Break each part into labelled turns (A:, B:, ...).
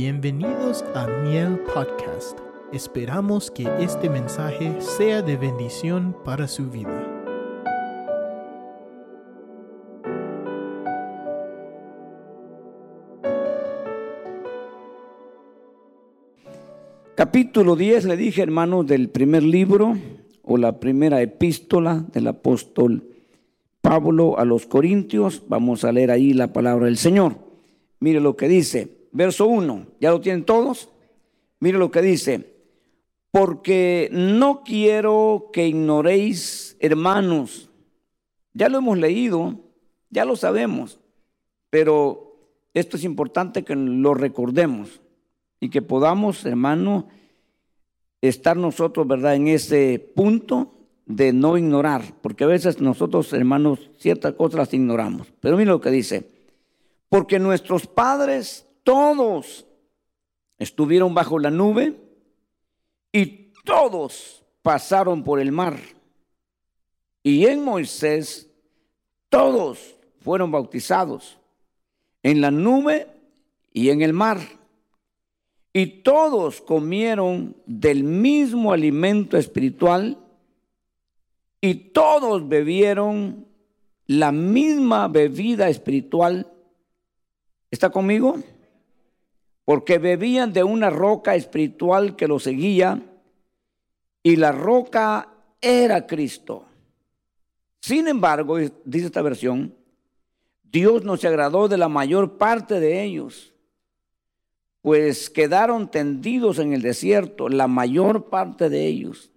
A: Bienvenidos a Miel Podcast. Esperamos que este mensaje sea de bendición para su vida.
B: Capítulo 10, le dije hermanos, del primer libro o la primera epístola del apóstol Pablo a los Corintios. Vamos a leer ahí la palabra del Señor. Mire lo que dice verso 1, ¿ya lo tienen todos? Mire lo que dice, porque no quiero que ignoréis, hermanos, ya lo hemos leído, ya lo sabemos, pero esto es importante que lo recordemos y que podamos, hermano, estar nosotros, ¿verdad?, en ese punto de no ignorar, porque a veces nosotros, hermanos, ciertas cosas las ignoramos. Pero mire lo que dice, porque nuestros padres todos estuvieron bajo la nube y todos pasaron por el mar. Y en Moisés todos fueron bautizados en la nube y en el mar. Y todos comieron del mismo alimento espiritual y todos bebieron la misma bebida espiritual. ¿Está conmigo? Porque bebían de una roca espiritual que los seguía y la roca era Cristo. Sin embargo, dice esta versión, Dios no se agradó de la mayor parte de ellos, pues quedaron tendidos en el desierto, la mayor parte de ellos.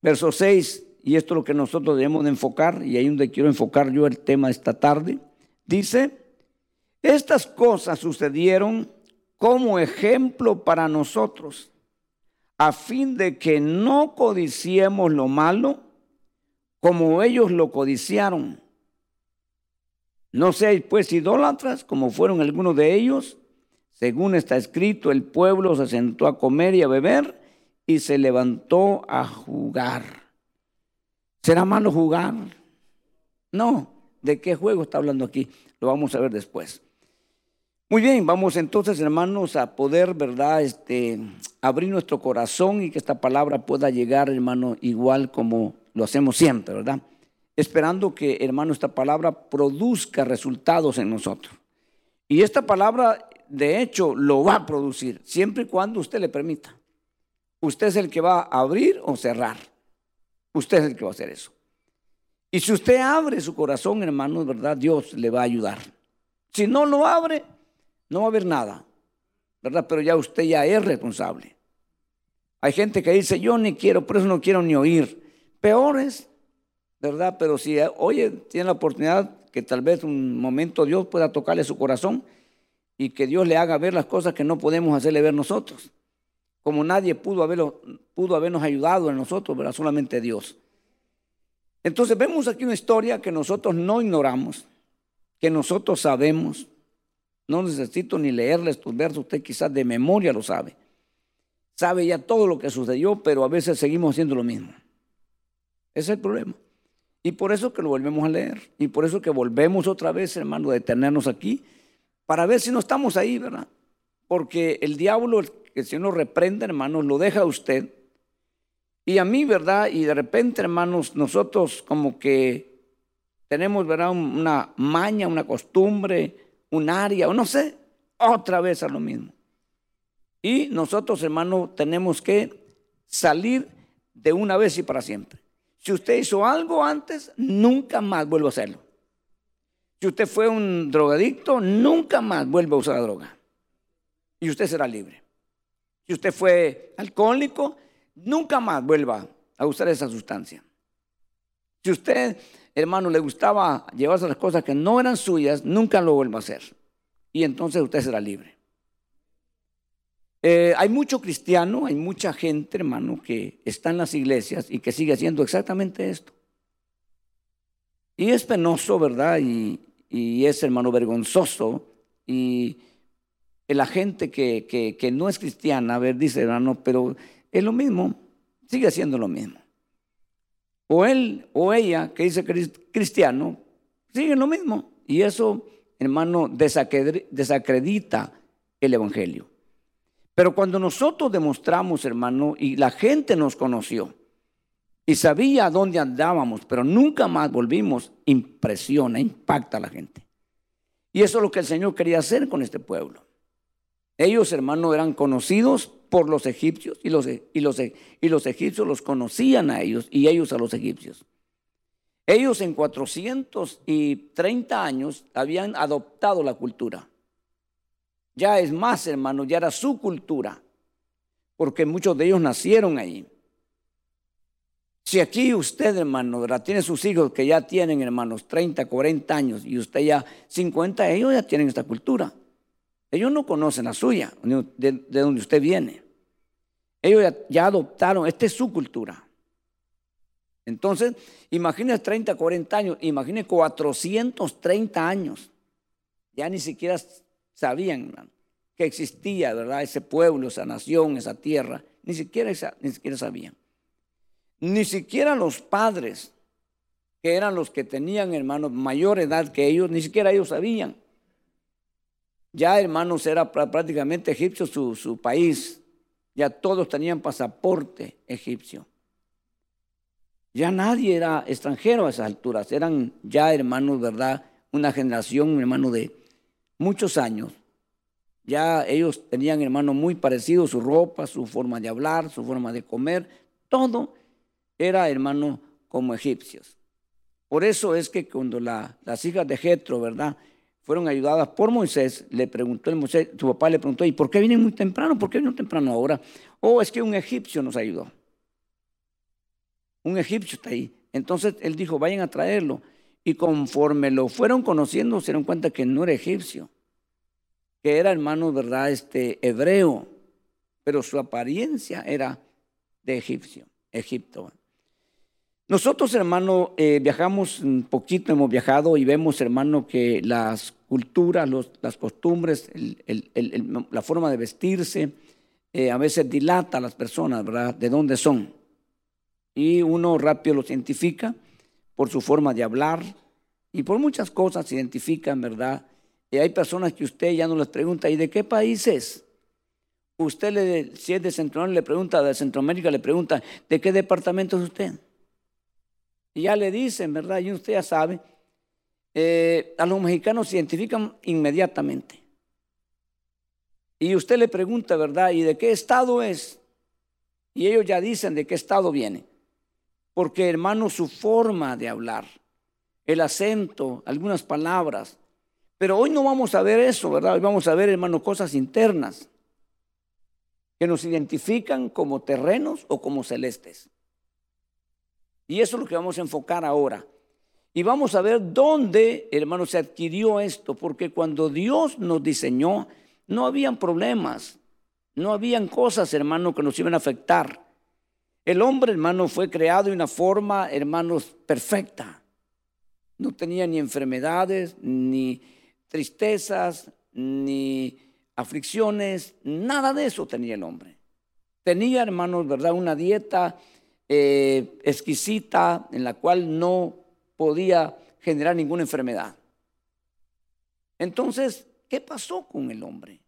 B: Verso 6, y esto es lo que nosotros debemos de enfocar, y ahí es donde quiero enfocar yo el tema esta tarde, dice, estas cosas sucedieron como ejemplo para nosotros, a fin de que no codiciemos lo malo como ellos lo codiciaron. No seáis pues idólatras como fueron algunos de ellos. Según está escrito, el pueblo se sentó a comer y a beber y se levantó a jugar. ¿Será malo jugar? No. ¿De qué juego está hablando aquí? Lo vamos a ver después. Muy bien, vamos entonces, hermanos, a poder, ¿verdad? Este, abrir nuestro corazón y que esta palabra pueda llegar, hermano, igual como lo hacemos siempre, ¿verdad? Esperando que, hermano, esta palabra produzca resultados en nosotros. Y esta palabra, de hecho, lo va a producir, siempre y cuando usted le permita. Usted es el que va a abrir o cerrar. Usted es el que va a hacer eso. Y si usted abre su corazón, hermano, ¿verdad? Dios le va a ayudar. Si no lo abre, no va a haber nada, ¿verdad? Pero ya usted ya es responsable. Hay gente que dice, yo ni quiero, por eso no quiero ni oír. Peores, ¿verdad? Pero si oye, tiene la oportunidad que tal vez un momento Dios pueda tocarle su corazón y que Dios le haga ver las cosas que no podemos hacerle ver nosotros. Como nadie pudo, haberlo, pudo habernos ayudado en nosotros, ¿verdad? Solamente Dios. Entonces vemos aquí una historia que nosotros no ignoramos, que nosotros sabemos, no necesito ni leerle estos versos, usted quizás de memoria lo sabe. Sabe ya todo lo que sucedió, pero a veces seguimos haciendo lo mismo. Ese es el problema. Y por eso que lo volvemos a leer. Y por eso que volvemos otra vez, hermano, a detenernos aquí, para ver si no estamos ahí, ¿verdad? Porque el diablo, que si uno reprende, hermanos, lo deja a usted. Y a mí, ¿verdad? Y de repente, hermanos, nosotros como que tenemos, ¿verdad? Una maña, una costumbre, un área, o no sé, otra vez a lo mismo. Y nosotros, hermano, tenemos que salir de una vez y para siempre. Si usted hizo algo antes, nunca más vuelva a hacerlo. Si usted fue un drogadicto, nunca más vuelva a usar la droga. Y usted será libre. Si usted fue alcohólico, nunca más vuelva a usar esa sustancia. Si usted hermano, le gustaba llevarse las cosas que no eran suyas, nunca lo vuelva a hacer. Y entonces usted será libre. Eh, hay mucho cristiano, hay mucha gente, hermano, que está en las iglesias y que sigue haciendo exactamente esto. Y es penoso, ¿verdad? Y, es, hermano, vergonzoso. Y la gente que, que, que no es cristiana, a ver, dice, hermano, pero es lo mismo, sigue haciendo lo mismo o él o ella que dice cristiano, siguen lo mismo. Y eso, hermano, desacredita el Evangelio. Pero cuando nosotros demostramos, hermano, y la gente nos conoció y sabía a dónde andábamos, pero nunca más volvimos, impresiona, impacta a la gente. Y eso es lo que el Señor quería hacer con este pueblo. Ellos, hermano, eran conocidos por los egipcios y los, y, los, y los egipcios los conocían a ellos y ellos a los egipcios. Ellos en 430 años habían adoptado la cultura. Ya es más, hermano, ya era su cultura, porque muchos de ellos nacieron ahí. Si aquí usted, hermano, tiene sus hijos que ya tienen, hermanos, 30, 40 años y usted ya 50, ellos ya tienen esta cultura. Ellos no conocen la suya, de, donde usted viene. Ellos ya, adoptaron, esta es su cultura. Entonces, imagínese 30, 40 años, imagínese 430 años. Ya ni siquiera sabían que existía, ¿verdad? Ese pueblo, esa nación, esa tierra. Ni siquiera, ni siquiera sabían. Ni siquiera los padres, que eran los que tenían, hermanos, mayor edad que ellos, ni siquiera ellos sabían. Ya, hermanos, era prácticamente egipcio su, país. Ya todos tenían pasaporte egipcio. Ya nadie era extranjero a esas alturas. Eran ya, hermanos, ¿verdad? Una generación, hermano, de muchos años. Ya ellos tenían, hermanos, muy parecidos, su ropa, su forma de hablar, su forma de comer. Todo era, hermano, como egipcios. Por eso es que cuando las hijas de Jetro, ¿verdad? Fueron ayudadas por Moisés, le preguntó el Moisés, su papá le preguntó, ¿y por qué vienen muy temprano? ¿Por qué vienen temprano ahora? Oh, es que un egipcio nos ayudó. Un egipcio está ahí. Entonces él dijo, vayan a traerlo. Y conforme lo fueron conociendo, se dieron cuenta que no era egipcio, que era hermano, ¿verdad? Este hebreo, pero su apariencia era de egipcio, Egipto. Nosotros, hermano, eh, viajamos un poquito, hemos viajado y vemos, hermano, que las culturas, las costumbres, la forma de vestirse, eh, a veces dilata a las personas, ¿verdad? De dónde son. Y uno rápido los identifica por su forma de hablar y por muchas cosas se identifican, ¿verdad? Y hay personas que usted ya no les pregunta, ¿y de qué país es? Usted, le, si es de Centroamérica, le pregunta, de Centroamérica, le pregunta, ¿de qué departamento es usted? Y ya le dicen, ¿verdad? Y usted ya sabe, eh, a los mexicanos se identifican inmediatamente. Y usted le pregunta, ¿verdad? ¿Y de qué estado es? Y ellos ya dicen de qué estado viene. Porque, hermano, su forma de hablar, el acento, algunas palabras. Pero hoy no vamos a ver eso, ¿verdad? Hoy vamos a ver, hermano, cosas internas que nos identifican como terrenos o como celestes. Y eso es lo que vamos a enfocar ahora. Y vamos a ver dónde, hermano, se adquirió esto, porque cuando Dios nos diseñó, no habían problemas, no habían cosas, hermano, que nos iban a afectar. El hombre, hermano, fue creado de una forma, hermanos, perfecta. No tenía ni enfermedades, ni tristezas, ni aflicciones, nada de eso tenía el hombre. Tenía, hermanos, ¿verdad? Una dieta eh, exquisita en la cual no podía generar ninguna enfermedad. Entonces, ¿qué pasó con el hombre?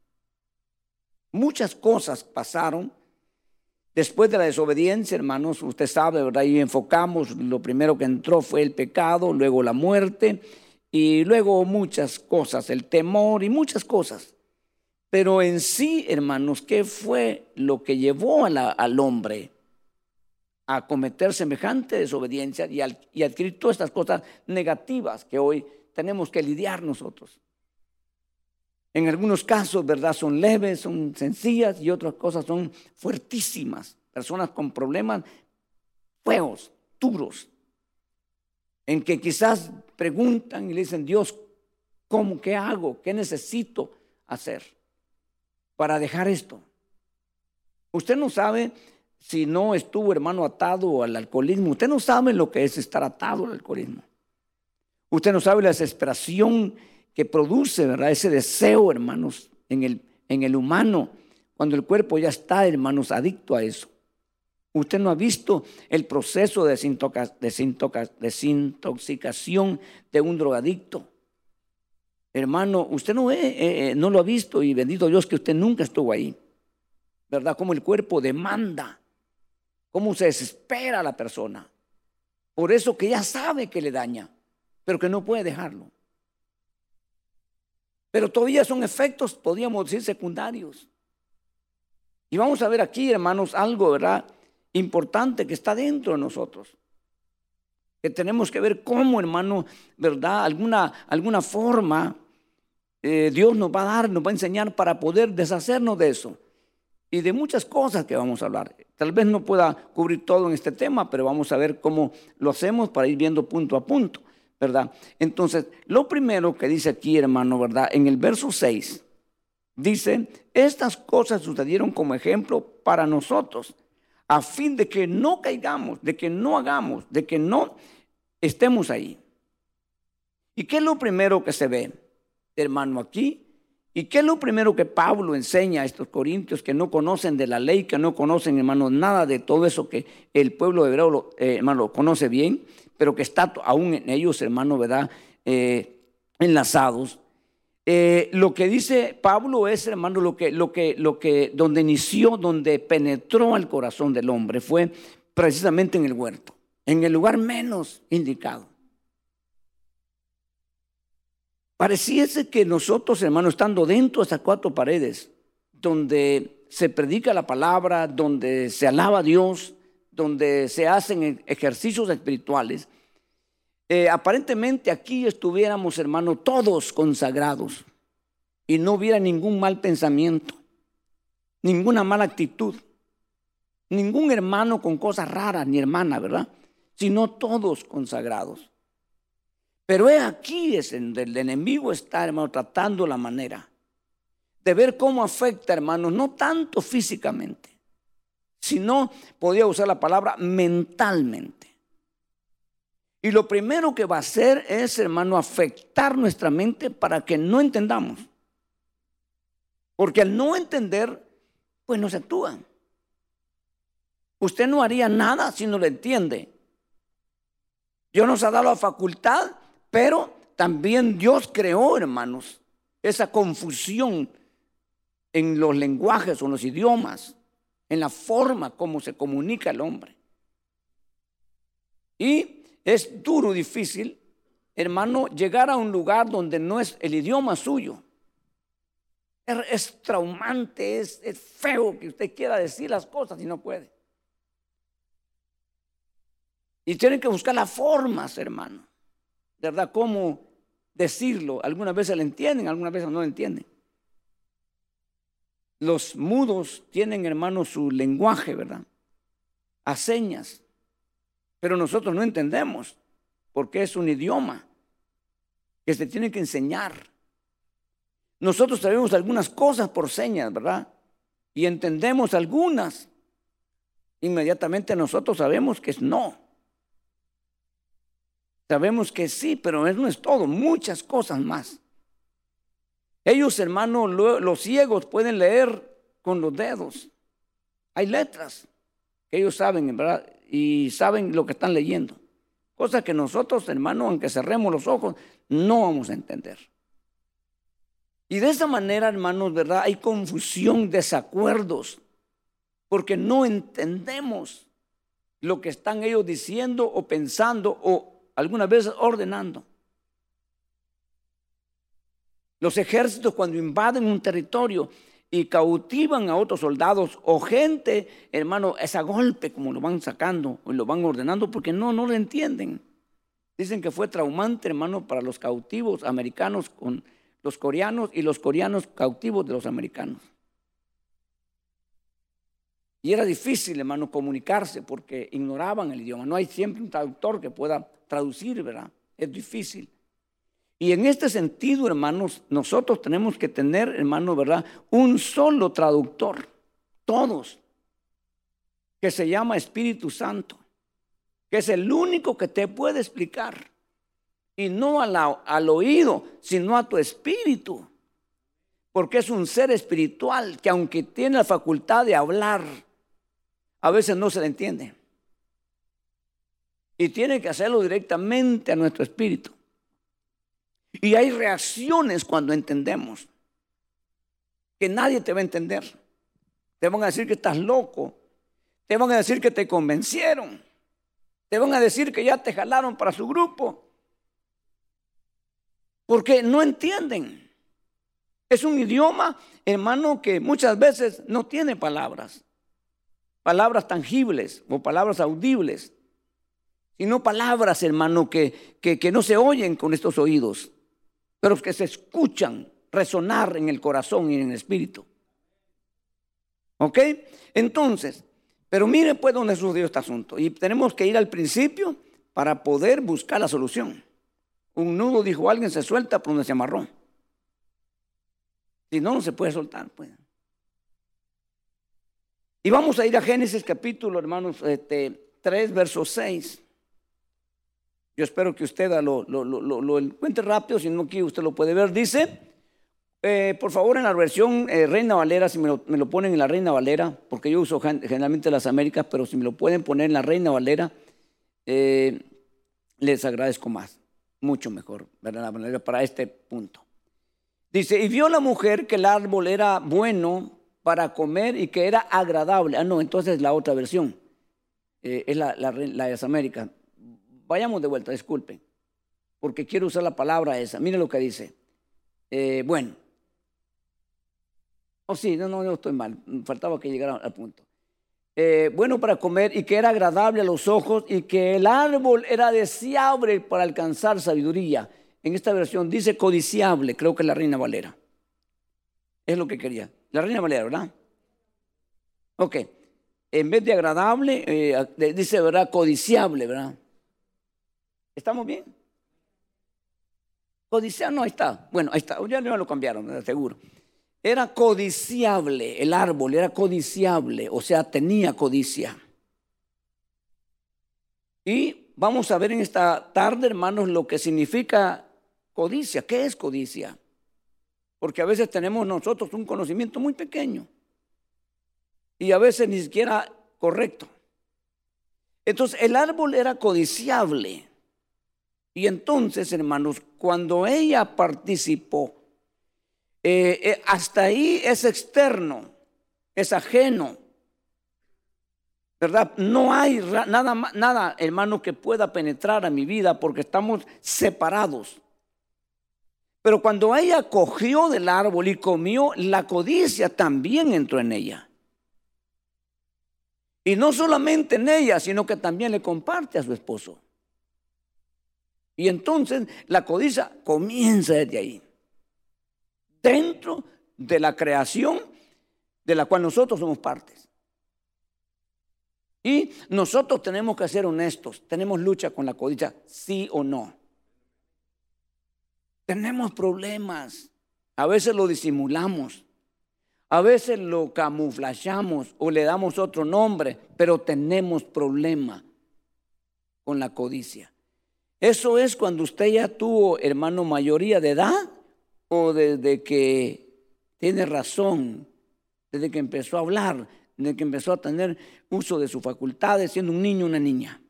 B: Muchas cosas pasaron. Después de la desobediencia, hermanos, usted sabe, ¿verdad? Y enfocamos, lo primero que entró fue el pecado, luego la muerte y luego muchas cosas, el temor y muchas cosas. Pero en sí, hermanos, ¿qué fue lo que llevó al hombre a cometer semejante desobediencia y, y adquirir todas estas cosas negativas que hoy tenemos que lidiar nosotros. En algunos casos, ¿verdad? Son leves, son sencillas y otras cosas son fuertísimas. Personas con problemas feos, duros, en que quizás preguntan y le dicen, Dios, ¿cómo, qué hago? ¿Qué necesito hacer para dejar esto? Usted no sabe si no estuvo, hermano, atado al alcoholismo. Usted no sabe lo que es estar atado al alcoholismo. Usted no sabe la desesperación que produce, ¿verdad? Ese deseo, hermanos, en el, en el humano, cuando el cuerpo ya está, hermanos, adicto a eso. Usted no ha visto el proceso de desintoxicación de un drogadicto. Hermano, usted no, eh, eh, no lo ha visto y bendito Dios que usted nunca estuvo ahí. ¿Verdad? Como el cuerpo demanda, cómo se desespera la persona. Por eso que ya sabe que le daña, pero que no puede dejarlo. Pero todavía son efectos, podríamos decir, secundarios. Y vamos a ver aquí, hermanos, algo, ¿verdad? Importante que está dentro de nosotros. Que tenemos que ver cómo, hermano, ¿verdad? Alguna, alguna forma eh, Dios nos va a dar, nos va a enseñar para poder deshacernos de eso. Y de muchas cosas que vamos a hablar. Tal vez no pueda cubrir todo en este tema, pero vamos a ver cómo lo hacemos para ir viendo punto a punto. ¿verdad? Entonces, lo primero que dice aquí, hermano, ¿verdad? En el verso 6, dice, estas cosas sucedieron como ejemplo para nosotros, a fin de que no caigamos, de que no hagamos, de que no estemos ahí. ¿Y qué es lo primero que se ve, hermano, aquí? ¿Y qué es lo primero que Pablo enseña a estos corintios que no conocen de la ley, que no conocen, hermano, nada de todo eso que el pueblo hebreo, eh, hermano, conoce bien? pero que está aún en ellos, hermano, ¿verdad? Eh, enlazados. Eh, lo que dice Pablo es, hermano, lo que, lo que, lo que, donde inició, donde penetró al corazón del hombre, fue precisamente en el huerto, en el lugar menos indicado. Pareciese que nosotros, hermano, estando dentro de esas cuatro paredes, donde se predica la palabra, donde se alaba a Dios, donde se hacen ejercicios espirituales, eh, aparentemente aquí estuviéramos, hermano, todos consagrados y no hubiera ningún mal pensamiento, ninguna mala actitud, ningún hermano con cosas raras, ni hermana, ¿verdad? Sino todos consagrados. Pero es aquí es donde el enemigo está, hermano, tratando la manera de ver cómo afecta, hermano, no tanto físicamente, sino, podía usar la palabra mentalmente. Y lo primero que va a hacer es, hermano, afectar nuestra mente para que no entendamos. Porque al no entender, pues no se actúa. Usted no haría nada si no lo entiende. Dios nos ha dado la facultad, pero también Dios creó, hermanos, esa confusión en los lenguajes o en los idiomas en la forma como se comunica el hombre. Y es duro, difícil, hermano, llegar a un lugar donde no es el idioma suyo. Es, traumante, es, es feo que usted quiera decir las cosas y no puede. Y tienen que buscar las formas, hermano. ¿Verdad? ¿Cómo decirlo? Algunas veces lo entienden, algunas veces no lo entienden. Los mudos tienen, hermano, su lenguaje, ¿verdad? A señas. Pero nosotros no entendemos porque es un idioma que se tiene que enseñar. Nosotros sabemos algunas cosas por señas, ¿verdad? Y entendemos algunas. Inmediatamente nosotros sabemos que es no. Sabemos que sí, pero eso no es todo, muchas cosas más. Ellos, hermanos, los ciegos pueden leer con los dedos. Hay letras que ellos saben, ¿verdad? Y saben lo que están leyendo. Cosa que nosotros, hermanos, aunque cerremos los ojos, no vamos a entender. Y de esa manera, hermanos, ¿verdad? Hay confusión, desacuerdos, porque no entendemos lo que están ellos diciendo o pensando o algunas veces ordenando. Los ejércitos cuando invaden un territorio y cautivan a otros soldados o gente, hermano, es a golpe como lo van sacando y lo van ordenando porque no, no lo entienden. Dicen que fue traumante, hermano, para los cautivos americanos con los coreanos y los coreanos cautivos de los americanos. Y era difícil, hermano, comunicarse porque ignoraban el idioma. No hay siempre un traductor que pueda traducir, ¿verdad? Es difícil. Y en este sentido, hermanos, nosotros tenemos que tener, hermanos, ¿verdad? Un solo traductor, todos, que se llama Espíritu Santo, que es el único que te puede explicar. Y no al oído, sino a tu espíritu. Porque es un ser espiritual que aunque tiene la facultad de hablar, a veces no se le entiende. Y tiene que hacerlo directamente a nuestro espíritu. Y hay reacciones cuando entendemos que nadie te va a entender. Te van a decir que estás loco. Te van a decir que te convencieron. Te van a decir que ya te jalaron para su grupo. Porque no entienden. Es un idioma, hermano, que muchas veces no tiene palabras. Palabras tangibles o palabras audibles. Sino palabras, hermano, que, que, que no se oyen con estos oídos pero que se escuchan resonar en el corazón y en el espíritu. ¿Ok? Entonces, pero mire pues dónde sucedió este asunto. Y tenemos que ir al principio para poder buscar la solución. Un nudo, dijo alguien, se suelta por donde se amarró. Si no, no se puede soltar. Pues. Y vamos a ir a Génesis capítulo, hermanos, este, 3, verso 6. Yo espero que usted lo, lo, encuentre rápido, si no aquí usted lo puede ver. Dice, eh, por favor en la versión eh, Reina Valera, si me lo, ponen en la Reina Valera, porque yo uso generalmente las Américas, pero si me lo pueden poner en la Reina Valera, eh, les agradezco más, mucho mejor, ¿verdad? Para este punto. Dice, y vio la mujer que el árbol era bueno para comer y que era agradable. Ah, no, entonces la otra versión, es la, de las Américas. Vayamos de vuelta, disculpen, porque quiero usar la palabra esa. Mire lo que dice. Eh, bueno. Oh, sí, no, no, no estoy mal. Faltaba que llegara al punto. Eh, bueno para comer y que era agradable a los ojos y que el árbol era deseable para alcanzar sabiduría. En esta versión dice codiciable, creo que la Reina Valera. Es lo que quería. La Reina Valera, ¿verdad? Ok. En vez de agradable, eh, dice, ¿verdad? Codiciable, ¿verdad? ¿Estamos bien? Codiciable, no, ahí está. Bueno, ahí está. Ya no lo cambiaron, seguro. Era codiciable, el árbol era codiciable, o sea, tenía codicia. Y vamos a ver en esta tarde, hermanos, lo que significa codicia. ¿Qué es codicia? Porque a veces tenemos nosotros un conocimiento muy pequeño y a veces ni siquiera correcto. Entonces, el árbol era codiciable. Y entonces, hermanos, cuando ella participó, eh, eh, hasta ahí es externo, es ajeno. ¿Verdad? No hay nada, nada, hermano, que pueda penetrar a mi vida porque estamos separados. Pero cuando ella cogió del árbol y comió, la codicia también entró en ella. Y no solamente en ella, sino que también le comparte a su esposo. Y entonces la codicia comienza desde ahí. Dentro de la creación de la cual nosotros somos partes. Y nosotros tenemos que ser honestos. Tenemos lucha con la codicia, sí o no. Tenemos problemas. A veces lo disimulamos. A veces lo camuflamos o le damos otro nombre, pero tenemos problema con la codicia. Eso es cuando usted ya tuvo, hermano, mayoría de edad o desde que tiene razón, desde que empezó a hablar, desde que empezó a tener uso de sus facultades, siendo un niño o una niña.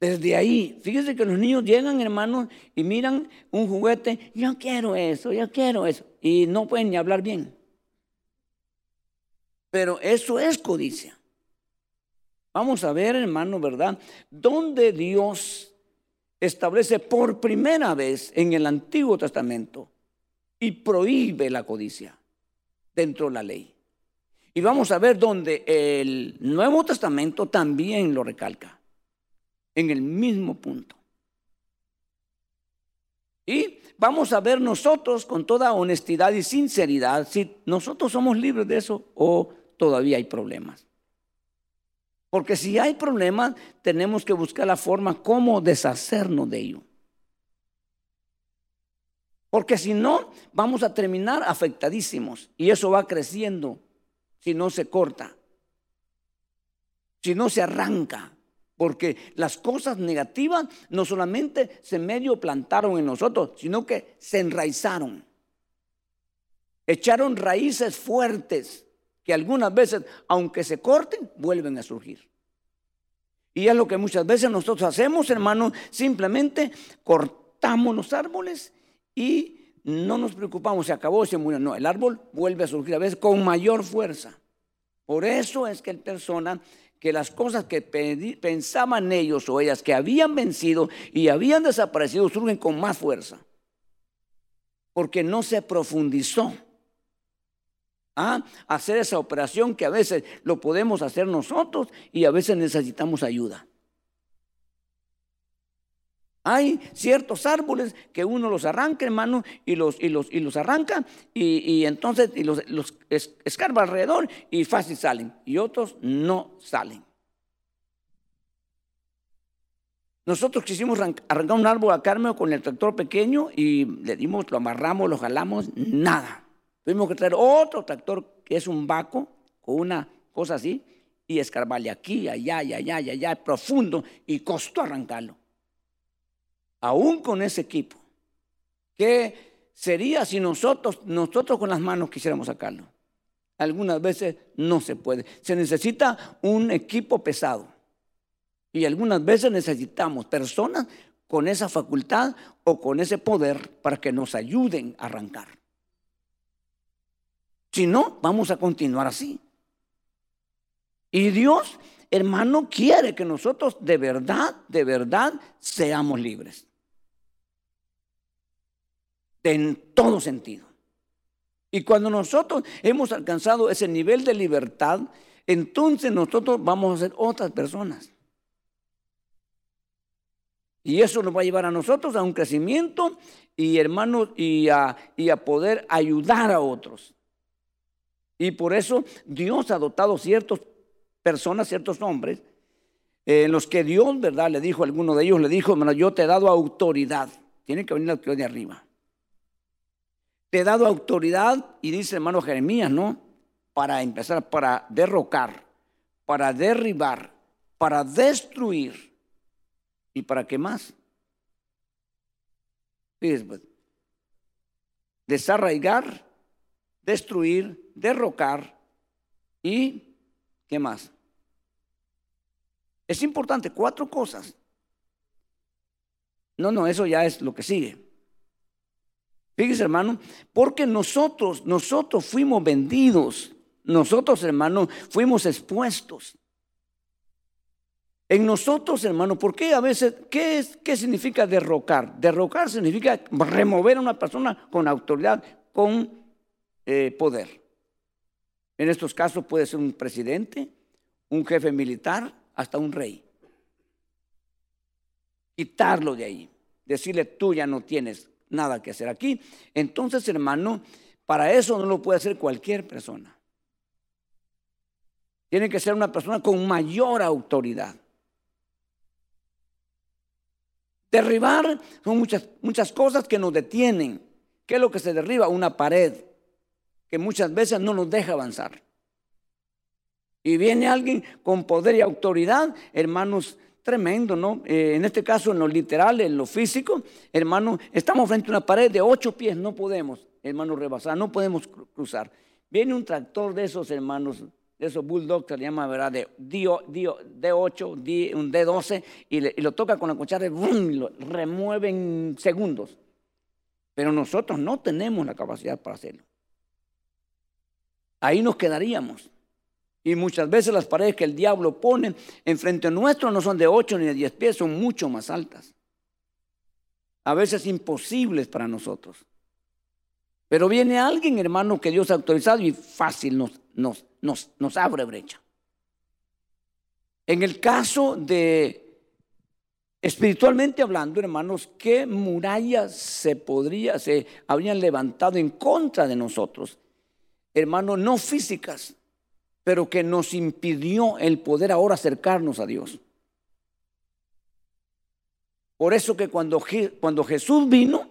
B: Desde ahí, fíjese que los niños llegan, hermano, y miran un juguete, yo quiero eso, yo quiero eso, y no pueden ni hablar bien. Pero eso es codicia. Vamos a ver, hermano, ¿verdad? Donde Dios establece por primera vez en el Antiguo Testamento y prohíbe la codicia dentro de la ley. Y vamos a ver donde el Nuevo Testamento también lo recalca, en el mismo punto. Y vamos a ver nosotros con toda honestidad y sinceridad si nosotros somos libres de eso o todavía hay problemas. Porque si hay problemas, tenemos que buscar la forma cómo deshacernos de ello. Porque si no, vamos a terminar afectadísimos. Y eso va creciendo si no se corta. Si no se arranca. Porque las cosas negativas no solamente se medio plantaron en nosotros, sino que se enraizaron. Echaron raíces fuertes que algunas veces, aunque se corten, vuelven a surgir. Y es lo que muchas veces nosotros hacemos, hermanos, simplemente cortamos los árboles y no nos preocupamos, se acabó, se murió. No, el árbol vuelve a surgir a veces con mayor fuerza. Por eso es que el persona que las cosas que pensaban ellos o ellas que habían vencido y habían desaparecido surgen con más fuerza. Porque no se profundizó a hacer esa operación que a veces lo podemos hacer nosotros y a veces necesitamos ayuda. Hay ciertos árboles que uno los arranca, hermano, y los, y los, y los arranca, y, entonces y los, los escarba alrededor y fácil salen, y otros no salen. Nosotros quisimos arrancar un árbol a Carmen con el tractor pequeño y le dimos, lo amarramos, lo jalamos, nada. Tuvimos que traer otro tractor que es un vaco con una cosa así y escarbarle aquí, allá, allá, allá, allá, profundo y costó arrancarlo aún con ese equipo. ¿Qué sería si nosotros, nosotros con las manos quisiéramos sacarlo? Algunas veces no se puede. Se necesita un equipo pesado. Y algunas veces necesitamos personas con esa facultad o con ese poder para que nos ayuden a arrancar. Si no, vamos a continuar así. Y Dios, hermano, quiere que nosotros de verdad, de verdad, seamos libres en todo sentido. Y cuando nosotros hemos alcanzado ese nivel de libertad, entonces nosotros vamos a ser otras personas. Y eso nos va a llevar a nosotros a un crecimiento y hermanos y a, y a poder ayudar a otros. Y por eso Dios ha dotado ciertas personas, ciertos hombres, en los que Dios, ¿verdad? Le dijo a alguno de ellos, le dijo, yo te he dado autoridad. Tiene que venir la autoridad de arriba. Te he dado autoridad, y dice hermano Jeremías, ¿no? Para empezar, para derrocar, para derribar, para destruir. ¿Y para qué más? Fíjense, pues, desarraigar, destruir, derrocar y ¿qué más? Es importante, cuatro cosas. No, no, eso ya es lo que sigue. Fíjese, hermano, porque nosotros, nosotros fuimos vendidos, nosotros, hermano, fuimos expuestos. En nosotros, hermano, ¿por qué a veces, qué, qué significa derrocar? Derrocar significa remover a una persona con autoridad, con eh, poder. En estos casos puede ser un presidente, un jefe militar, hasta un rey. Quitarlo de ahí, decirle tú ya no tienes nada que hacer aquí. Entonces, hermano, para eso no lo puede hacer cualquier persona. Tiene que ser una persona con mayor autoridad. Derribar son muchas, muchas cosas que nos detienen. ¿Qué es lo que se derriba? Una pared que muchas veces no nos deja avanzar. Y viene alguien con poder y autoridad, hermanos, Tremendo, ¿no? Eh, en este caso, en lo literal, en lo físico, hermano, estamos frente a una pared de ocho pies, no podemos, hermano, rebasar, no podemos cruzar. Viene un tractor de esos, hermanos, de esos bulldogs, se llama, ¿verdad? De D8, D, un D12, y, lo toca con la cuchara y lo remueve en segundos. Pero nosotros no tenemos la capacidad para hacerlo. Ahí nos quedaríamos. Y muchas veces las paredes que el diablo pone enfrente nuestro no son de 8 ni de 10 pies, son mucho más altas. A veces imposibles para nosotros. Pero viene alguien, hermano, que Dios ha autorizado y fácil nos, abre brecha. En el caso de, espiritualmente hablando, hermanos, ¿qué murallas se podría, se habrían levantado en contra de nosotros? Hermanos, no físicas, pero que nos impidió el poder ahora acercarnos a Dios. Por eso que cuando, cuando Jesús vino,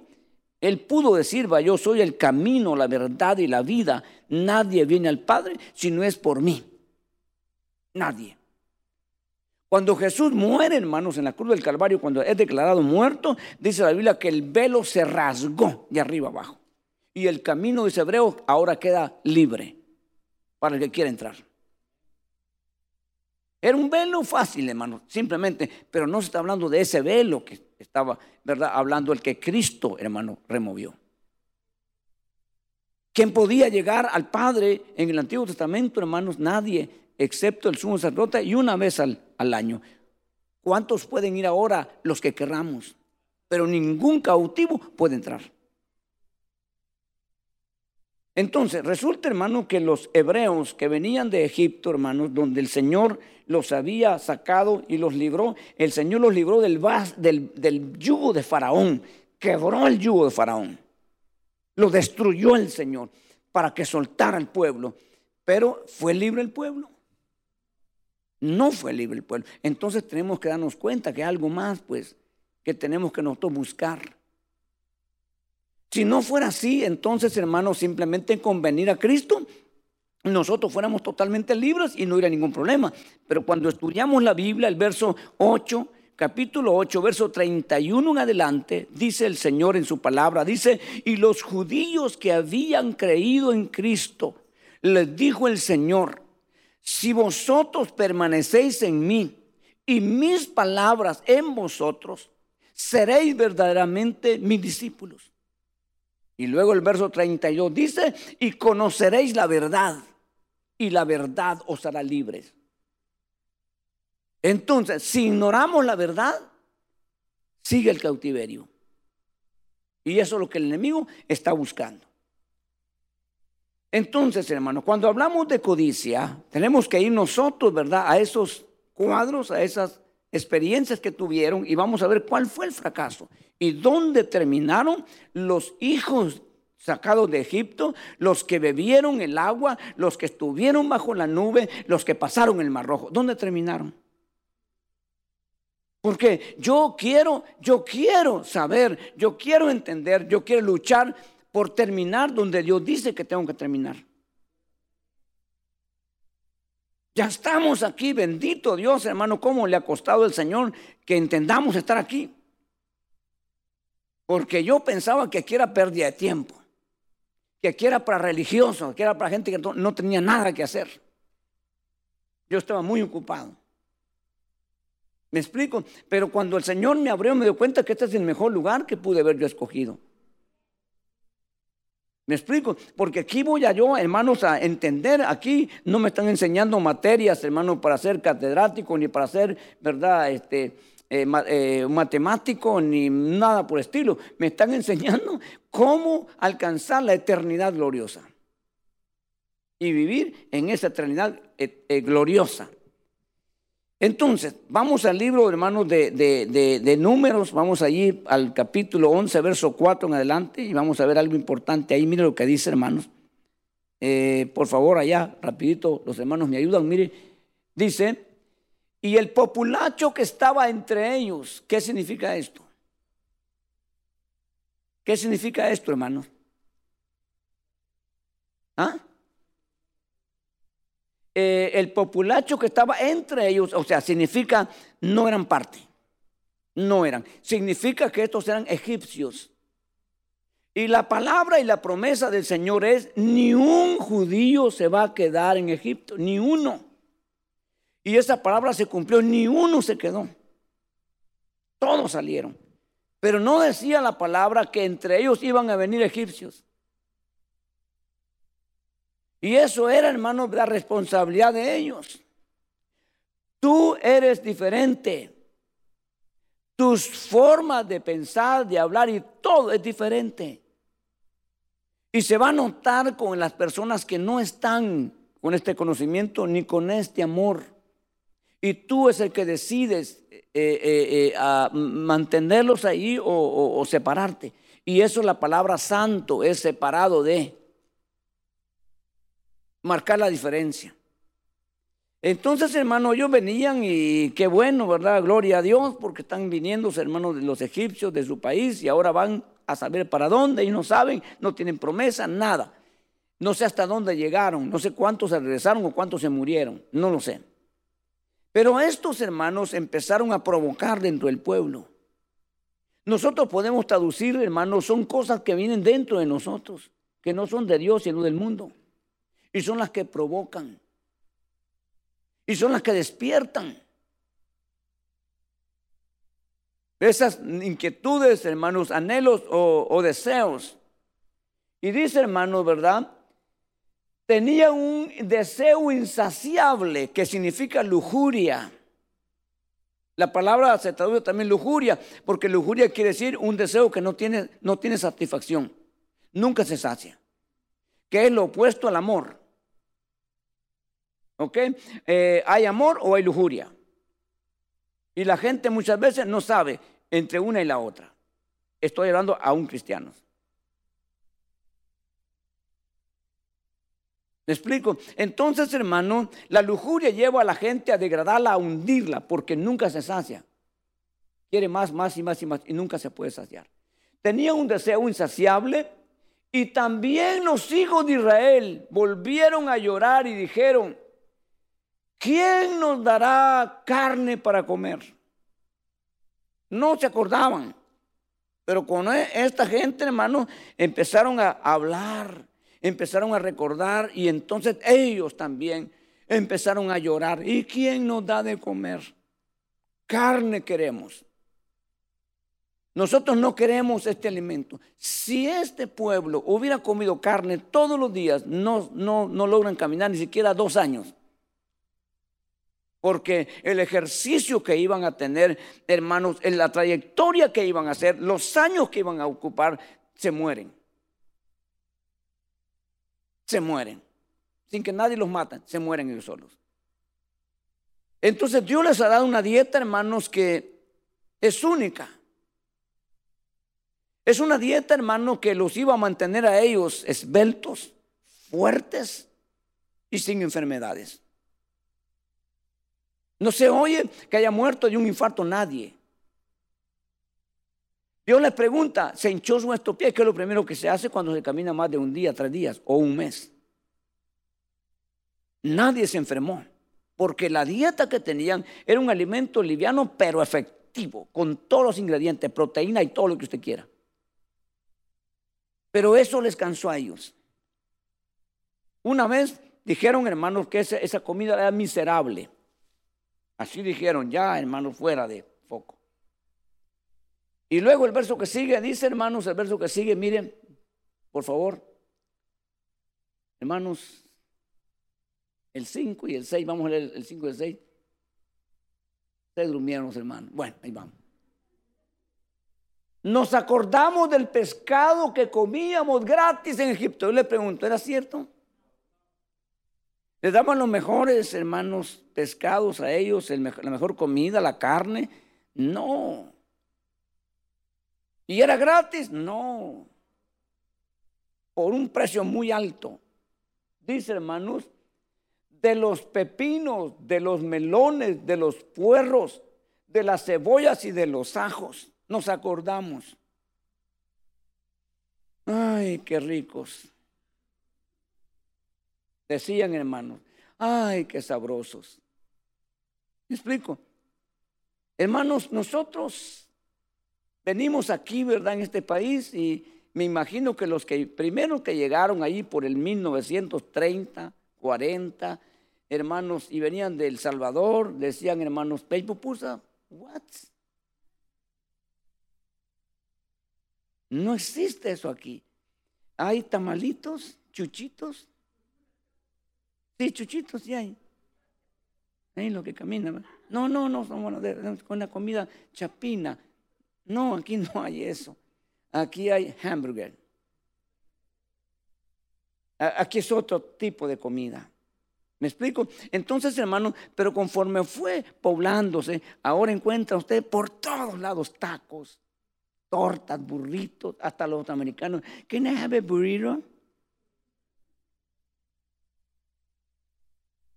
B: Él pudo decir, va, yo soy el camino, la verdad y la vida. Nadie viene al Padre si no es por mí. Nadie. Cuando Jesús muere, hermanos, en la cruz del Calvario, cuando es declarado muerto, dice la Biblia que el velo se rasgó de arriba abajo. Y el camino, dice Hebreo, ahora queda libre para el que quiera entrar. Era un velo fácil, hermano, simplemente, pero no se está hablando de ese velo que estaba, ¿verdad? Hablando el que Cristo, hermano, removió. ¿Quién podía llegar al Padre en el Antiguo Testamento, hermanos? Nadie, excepto el sumo sacerdote y una vez al, año. ¿Cuántos pueden ir ahora? Los que querramos. Pero ningún cautivo puede entrar. Entonces, resulta, hermano, que los hebreos que venían de Egipto, hermanos, donde el Señor los había sacado y los libró, el Señor los libró del, yugo de Faraón, quebró el yugo de Faraón, lo destruyó el Señor para que soltara al pueblo, pero fue libre el pueblo. No fue libre el pueblo. Entonces tenemos que darnos cuenta que hay algo más, pues, que tenemos que nosotros buscar. Si no fuera así, entonces, hermanos, simplemente con venir a Cristo, nosotros fuéramos totalmente libres y no hubiera ningún problema. Pero cuando estudiamos la Biblia, el verso 8, capítulo 8, verso 31 en adelante, dice el Señor en su palabra, dice, y los judíos que habían creído en Cristo, les dijo el Señor, si vosotros permanecéis en mí y mis palabras en vosotros, seréis verdaderamente mis discípulos. Y luego el verso 32 dice, y conoceréis la verdad, y la verdad os hará libres. Entonces, si ignoramos la verdad, sigue el cautiverio. Y eso es lo que el enemigo está buscando. Entonces, hermanos, cuando hablamos de codicia, tenemos que ir nosotros, ¿verdad?, a esos cuadros, a esas experiencias que tuvieron y vamos a ver cuál fue el fracaso y dónde terminaron los hijos sacados de Egipto, los que bebieron el agua, los que estuvieron bajo la nube, los que pasaron el mar rojo. ¿Dónde terminaron? Porque yo quiero, yo quiero saber, yo quiero entender, yo quiero luchar por terminar donde Dios dice que tengo que terminar. Ya estamos aquí, bendito Dios, hermano, cómo le ha costado al Señor que entendamos estar aquí. Porque yo pensaba que aquí era pérdida de tiempo, que aquí era para religiosos, que era para gente que no tenía nada que hacer. Yo estaba muy ocupado. ¿Me explico? Pero cuando el Señor me abrió, me dio cuenta que este es el mejor lugar que pude haber yo escogido. ¿Me explico? Porque aquí voy a yo, hermanos, a entender. Aquí no me están enseñando materias, hermanos, para ser catedrático, ni para ser, ¿verdad? Este, eh, eh, matemático, ni nada por estilo. Me están enseñando cómo alcanzar la eternidad gloriosa. Y vivir en esa eternidad eh, gloriosa. Entonces, vamos al libro, hermanos, de, de, números, vamos allí al capítulo 11, verso 4 en adelante, y vamos a ver algo importante ahí. Mire lo que dice, hermanos. Eh, por favor, allá, rapidito, los hermanos me ayudan. Mire, dice, y el populacho que estaba entre ellos, ¿qué significa esto? ¿Qué significa esto, hermanos? ¿Ah? Eh, el populacho que estaba entre ellos, o sea, significa no eran parte, no eran. Significa que estos eran egipcios. Y la palabra y la promesa del Señor es, ni un judío se va a quedar en Egipto, ni uno. Y esa palabra se cumplió, ni uno se quedó. Todos salieron. Pero no decía la palabra que entre ellos iban a venir egipcios. Y eso era, hermano, la responsabilidad de ellos. Tú eres diferente. Tus formas de pensar, de hablar y todo es diferente. Y se va a notar con las personas que no están con este conocimiento ni con este amor. Y tú es el que decides eh, eh, eh, mantenerlos ahí o separarte. Y eso es la palabra santo, es separado de marcar la diferencia. Entonces, hermano, ellos venían y qué bueno, ¿verdad? Gloria a Dios, porque están viniendo hermanos de los egipcios de su país y ahora van a saber para dónde y no saben, no tienen promesa, nada. No sé hasta dónde llegaron, no sé cuántos se regresaron o cuántos se murieron, no lo sé. Pero estos hermanos empezaron a provocar dentro del pueblo. Nosotros podemos traducir, hermanos, son cosas que vienen dentro de nosotros, que no son de Dios, sino del mundo y son las que provocan. Y son las que despiertan. Esas inquietudes, hermanos, anhelos o, deseos. Y dice, hermanos, ¿verdad? Tenía un deseo insaciable que significa lujuria. La palabra se traduce también lujuria, porque lujuria quiere decir un deseo que no tiene, no tiene satisfacción, nunca se sacia, que es lo opuesto al amor. ¿Ok? Eh, hay amor o hay lujuria. Y la gente muchas veces no sabe entre una y la otra. Estoy hablando a un cristiano. ¿Me explico? Entonces, hermano, la lujuria lleva a la gente a degradarla, a hundirla, porque nunca se sacia. Quiere más, más y más y más, y nunca se puede saciar. Tenía un deseo insaciable, y también los hijos de Israel volvieron a llorar y dijeron, ¿quién nos dará carne para comer? No se acordaban, pero con e, esta gente, hermano, empezaron a hablar empezaron a recordar y entonces ellos también empezaron a llorar. ¿Y quién nos da de comer? Carne queremos. Nosotros no queremos este alimento. Si este pueblo hubiera comido carne todos los días, no, no, no logran caminar ni siquiera dos años. Porque el ejercicio que iban a tener, hermanos, en la trayectoria que iban a hacer, los años que iban a ocupar, se mueren se mueren. Sin que nadie los mate, se mueren ellos solos. Entonces Dios les ha dado una dieta, hermanos, que es única. Es una dieta, hermano, que los iba a mantener a ellos esbeltos, fuertes y sin enfermedades. No se oye que haya muerto de un infarto nadie. Dios les pregunta, ¿se hinchó nuestro pie? ¿Qué es lo primero que se hace cuando se camina más de un día, tres días o un mes? Nadie se enfermó, porque la dieta que tenían era un alimento liviano pero efectivo, con todos los ingredientes, proteína y todo lo que usted quiera. Pero eso les cansó a ellos. Una vez dijeron, hermanos, que esa, esa comida era miserable. Así dijeron, ya, hermanos, fuera de foco. Y luego el verso que sigue, dice hermanos, el verso que sigue, miren, por favor, hermanos, el 5 y el 6, vamos a leer el 5 y el 6. Se durmieron los hermanos. Bueno, ahí vamos. Nos acordamos del pescado que comíamos gratis en Egipto. Yo le pregunto, ¿era cierto? Les daban los mejores, hermanos, pescados a ellos, la mejor comida, la carne. No. ¿Y era gratis? No. Por un precio muy alto. Dice, hermanos, de los pepinos, de los melones, de los puerros, de las cebollas y de los ajos. Nos acordamos. Ay, qué ricos. Decían hermanos, ay, qué sabrosos. ¿Me explico? Hermanos, nosotros venimos aquí, ¿verdad? En este país y me imagino que los que primero que llegaron ahí por el 1930, 40, hermanos, y venían del Salvador, decían hermanos, Pupusa, what? No existe eso aquí. Hay tamalitos, chuchitos. Sí, chuchitos sí hay. Ahí lo que camina. No, no, no, son con la comida chapina. No, aquí no hay eso. Aquí hay hamburger. Aquí es otro tipo de comida. ¿Me explico? Entonces, hermano, pero conforme fue poblándose, ahora encuentra usted por todos lados tacos, tortas, burritos, hasta los americanos. Can I have a burrito?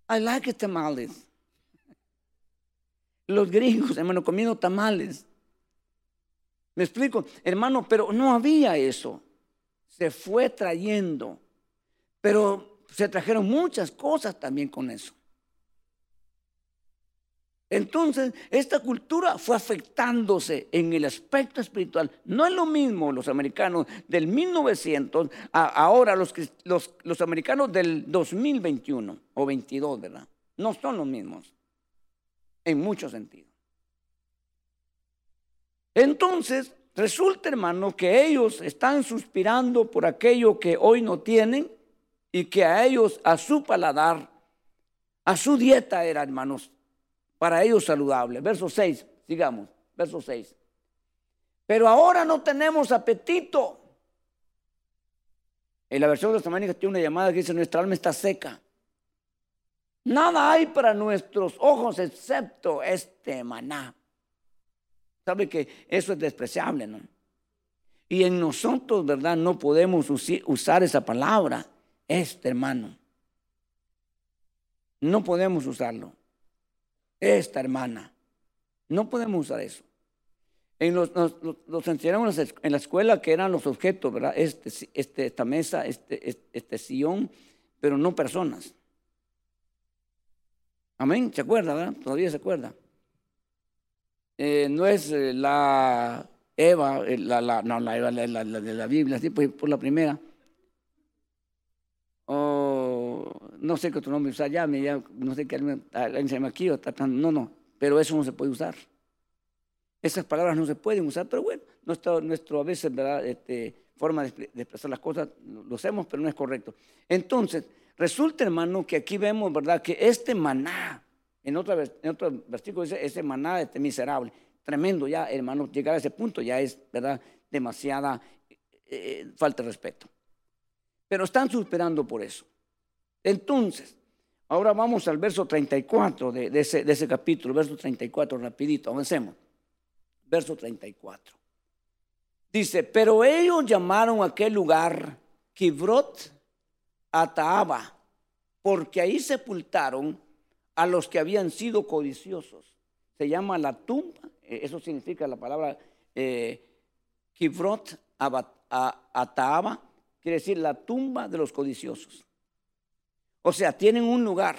B: I like tamales. Los gringos, hermano, comiendo tamales. ¿Me explico? Hermano, pero no había eso. Se fue trayendo. Pero se trajeron muchas cosas también con eso. Entonces, esta cultura fue afectándose en el aspecto espiritual. No es lo mismo los americanos del 1900 a ahora los, los, americanos del 2021 o 22, ¿verdad? No son los mismos, en muchos sentidos. Entonces, resulta, hermano, que ellos están suspirando por aquello que hoy no tienen y que a ellos, a su paladar, a su dieta era, hermanos, para ellos saludable. Verso 6, sigamos, verso 6. Pero ahora no tenemos apetito. En la versión de los tamaños tiene una llamada que dice, nuestra alma está seca. Nada hay para nuestros ojos excepto este maná. Sabe que eso es despreciable, ¿no? Y en nosotros, ¿verdad? No podemos usar esa palabra, este hermano. No podemos usarlo. Esta hermana. No podemos usar eso. En los, los, enseñaron en la escuela que eran los objetos, ¿verdad? Este, este, esta mesa, este, este, este sillón, pero no personas. Amén, ¿se acuerda, verdad? Todavía se acuerda. Eh, no es eh, la Eva, eh, la, la, no, la Eva de la, Biblia, así por, por la primera. O no sé qué otro nombre usar, ya, no sé qué, alguien se llama aquí, o no, no, pero eso no se puede usar. Esas palabras no se pueden usar, pero bueno, nuestro, nuestro a veces, ¿verdad? Este, forma de, expresar las cosas lo hacemos, pero no es correcto. Entonces, resulta, hermano, que aquí vemos, ¿verdad? Que este maná, en otro, en otro versículo dice, ese maná este miserable, tremendo ya, hermano, llegar a ese punto ya es, ¿verdad? Demasiada eh, eh, falta de respeto. Pero están superando por eso. Entonces, ahora vamos al verso 34 de, ese, de ese capítulo, verso 34, rapidito, avancemos verso 34. Dice, pero ellos llamaron a aquel lugar Kibrot Ataaba, porque ahí sepultaron a los que habían sido codiciosos. Se llama la tumba, eh, eso significa la palabra eh, Kibrot Ataaba, quiere decir la tumba de los codiciosos. O sea, tienen un lugar.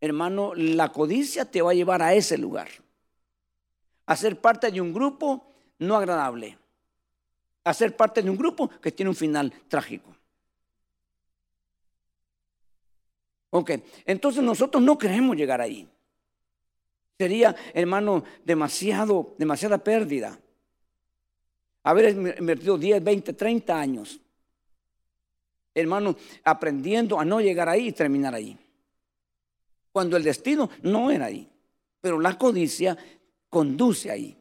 B: Hermano, la codicia te va a llevar a ese lugar a ser parte de un grupo no agradable, a ser parte de un grupo que tiene un final trágico. Ok, entonces nosotros no queremos llegar ahí. Sería, hermano, demasiado, demasiada pérdida. Haber invertido 10, 20, 30 años, hermano, aprendiendo a no llegar ahí y terminar ahí. Cuando el destino no era ahí. Pero la codicia conduce ahí.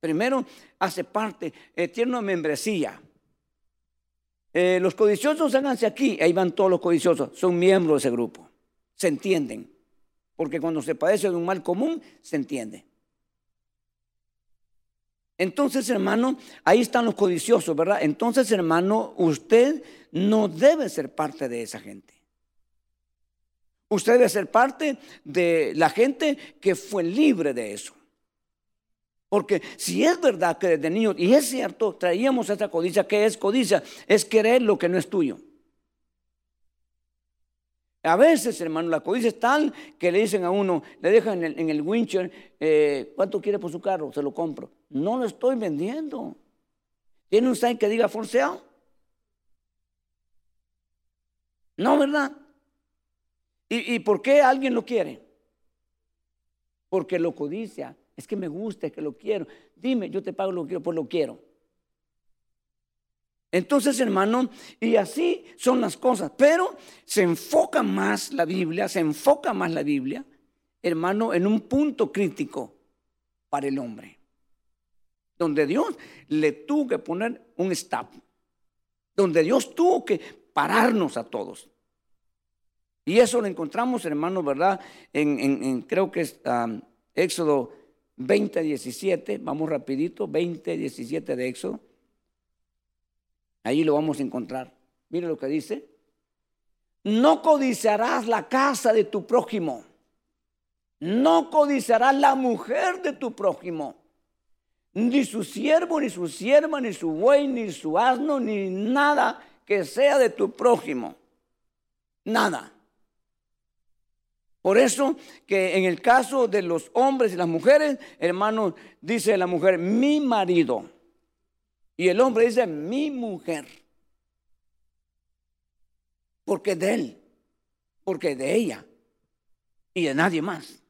B: Primero, hace parte, eh, tiene una membresía. Eh, los codiciosos háganse aquí, ahí van todos los codiciosos, son miembros de ese grupo, se entienden, porque cuando se padece de un mal común, se entiende. Entonces, hermano, ahí están los codiciosos, ¿verdad? Entonces, hermano, usted no debe ser parte de esa gente. Usted debe ser parte de la gente que fue libre de eso. Porque si es verdad que desde niños, y es cierto, traíamos esa codicia, ¿qué es codicia? Es querer lo que no es tuyo. A veces, hermano, la codicia es tal que le dicen a uno, le dejan en el, en eh, ¿cuánto quiere por su carro? Se lo compro. No lo estoy vendiendo. ¿Tiene un sign que diga forceado? No, ¿verdad? ¿Y, ¿Y por qué alguien lo quiere? Porque lo codicia es que me gusta, es que lo quiero. Dime, yo te pago lo que quiero, pues lo quiero. Entonces, hermano, y así son las cosas, pero se enfoca más la Biblia, se enfoca más la Biblia, hermano, en un punto crítico para el hombre, donde Dios le tuvo que poner un stop, donde Dios tuvo que pararnos a todos. Y eso lo encontramos, hermano, ¿verdad? En, creo que es Éxodo 20, 17, vamos rapidito, 20, 17 de Éxodo. Ahí lo vamos a encontrar. Mire lo que dice. No codiciarás la casa de tu prójimo. No codiciarás la mujer de tu prójimo. Ni su siervo, ni su sierva, ni su buey, ni su asno, ni nada que sea de tu prójimo. Nada. Por eso que en el caso de los hombres y las mujeres, hermano, dice la mujer, mi marido. Y el hombre dice, mi mujer. Porque de él, porque de ella. y de nadie más.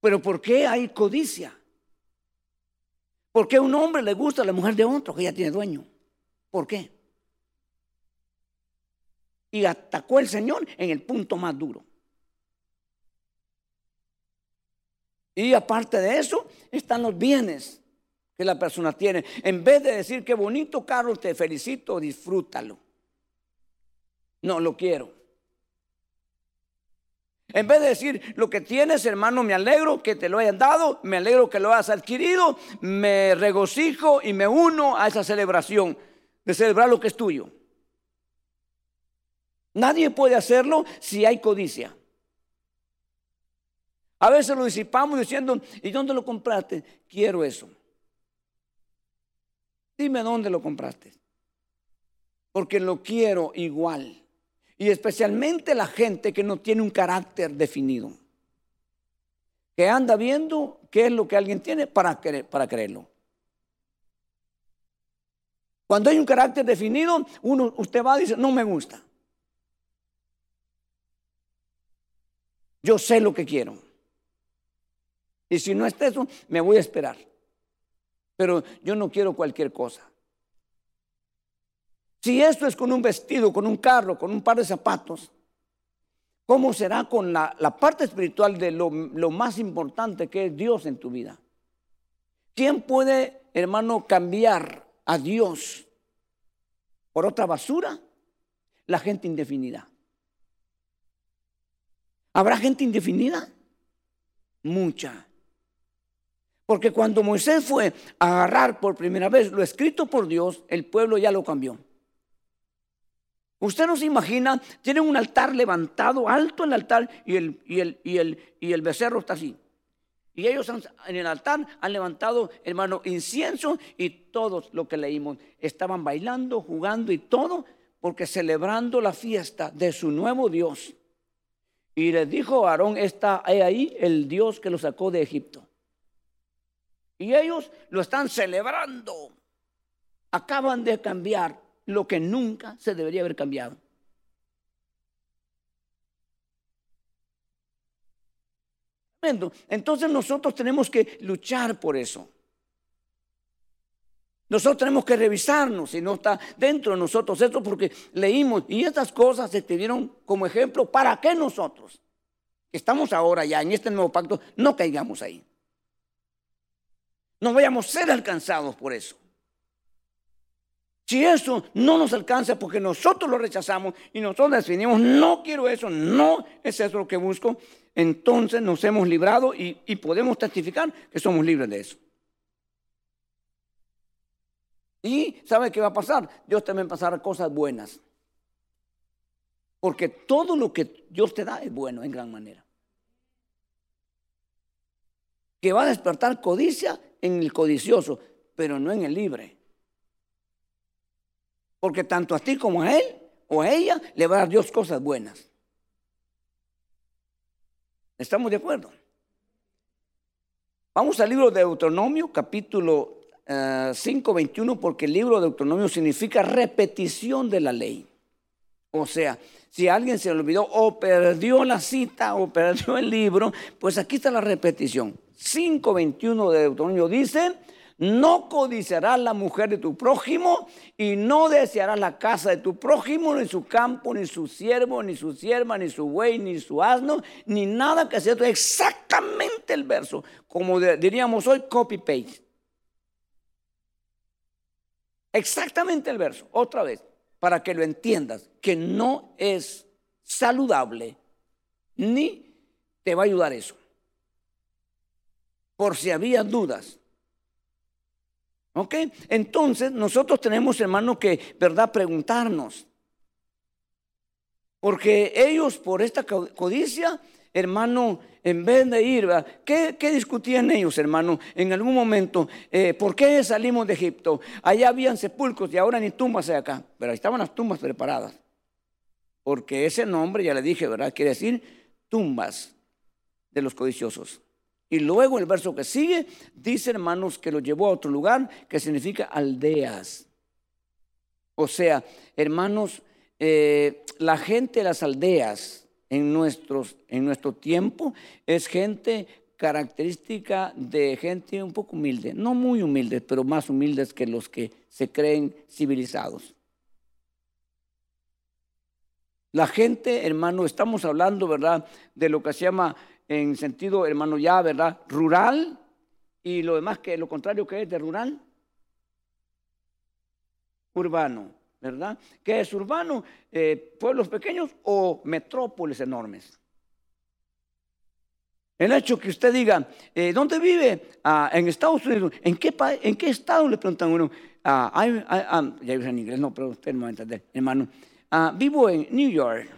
B: Pero ¿por qué hay codicia? ¿Por qué a un hombre le gusta la mujer de otro que ya tiene dueño? ¿Por qué? Y atacó el Señor en el punto más duro. Y aparte de eso, están los bienes que la persona tiene. En vez de decir qué bonito carro, te felicito, disfrútalo. No, lo quiero. En vez de decir lo que tienes, hermano, me alegro que te lo hayan dado, me alegro que lo hayas adquirido, me regocijo y me uno a esa celebración de celebrar lo que es tuyo. Nadie puede hacerlo si hay codicia. A veces lo disipamos diciendo, ¿y dónde lo compraste? Quiero eso. Dime dónde lo compraste. Porque lo quiero igual. Y especialmente la gente que no tiene un carácter definido. Que anda viendo qué es lo que alguien tiene para, para creerlo. Cuando hay un carácter definido, uno, usted va y dice, no me gusta. Yo sé lo que quiero. Y si no es eso, me voy a esperar. Pero yo no quiero cualquier cosa. Si esto es con un vestido, con un carro, con un par de zapatos, ¿cómo será con la, parte espiritual de lo, lo más importante que es Dios en tu vida? ¿Quién puede, hermano, cambiar a Dios por otra basura? La gente indefinida. ¿Habrá gente indefinida? Mucha. Porque cuando Moisés fue a agarrar por primera vez lo escrito por Dios, el pueblo ya lo cambió. Usted no se imagina, tienen un altar levantado, alto el altar, y el, y el, y el, y el becerro está así. Y ellos en el altar han levantado, hermano, incienso y todos lo que leímos estaban bailando, jugando y todo, porque celebrando la fiesta de su nuevo Dios. Y les dijo a Aarón, está ahí el Dios que lo sacó de Egipto. Y ellos lo están celebrando. Acaban de cambiar lo que nunca se debería haber cambiado. Entonces nosotros tenemos que luchar por eso. Nosotros tenemos que revisarnos si no está dentro de nosotros esto porque leímos y estas cosas se te dieron como ejemplo para que nosotros, que estamos ahora ya en este nuevo pacto, no caigamos ahí no vayamos a ser alcanzados por eso. Si eso no nos alcanza porque nosotros lo rechazamos y nosotros definimos, no quiero eso, no es eso lo que busco, entonces nos hemos librado y, y podemos testificar que somos libres de eso. Y ¿sabe qué va a pasar? Dios también pasará cosas buenas. Porque todo lo que Dios te da es bueno en gran manera. Que va a despertar codicia en el codicioso, pero no en el libre. Porque tanto a ti como a él o a ella le va a dar Dios cosas buenas. ¿Estamos de acuerdo? Vamos al libro de Deuteronomio, capítulo 5, eh, 21, porque el libro de Deuteronomio significa repetición de la ley. O sea, si alguien se olvidó o perdió la cita o perdió el libro, pues aquí está la repetición. 5.21 de Deuteronomio dice, no codiciarás la mujer de tu prójimo y no desearás la casa de tu prójimo, ni su campo, ni su siervo, ni su sierva, ni su buey, ni su asno, ni nada que sea exactamente el verso, como diríamos hoy, copy-paste. Exactamente el verso, otra vez, para que lo entiendas, que no es saludable, ni te va a ayudar eso por si había dudas. ¿Ok? Entonces nosotros tenemos, hermano, que, ¿verdad?, preguntarnos. Porque ellos, por esta codicia, hermano, en vez de ir, ¿qué, ¿qué, discutían ellos, hermano? En algún momento, eh, ¿por qué salimos de Egipto? Allá habían sepulcros y ahora ni tumbas hay acá, pero ahí estaban las tumbas preparadas. Porque ese nombre, ya le dije, ¿verdad? Quiere decir tumbas de los codiciosos. Y luego el verso que sigue dice, hermanos, que lo llevó a otro lugar que significa aldeas. O sea, hermanos, eh, la gente de las aldeas en, nuestros, en nuestro tiempo es gente característica de gente un poco humilde, no muy humilde, pero más humildes que los que se creen civilizados. La gente, hermano, estamos hablando, ¿verdad?, de lo que se llama en sentido, hermano, ya, ¿verdad?, rural y lo demás que lo contrario que es de rural, urbano, ¿verdad? ¿Qué es urbano? Eh, pueblos pequeños o metrópolis enormes. El hecho que usted diga, eh, ¿dónde vive? Ah, en Estados Unidos. ¿En qué, ¿En qué estado? Le preguntan uno. Ah, ah, ya en inglés, no, pero usted no va a entender, hermano. vivo en New York.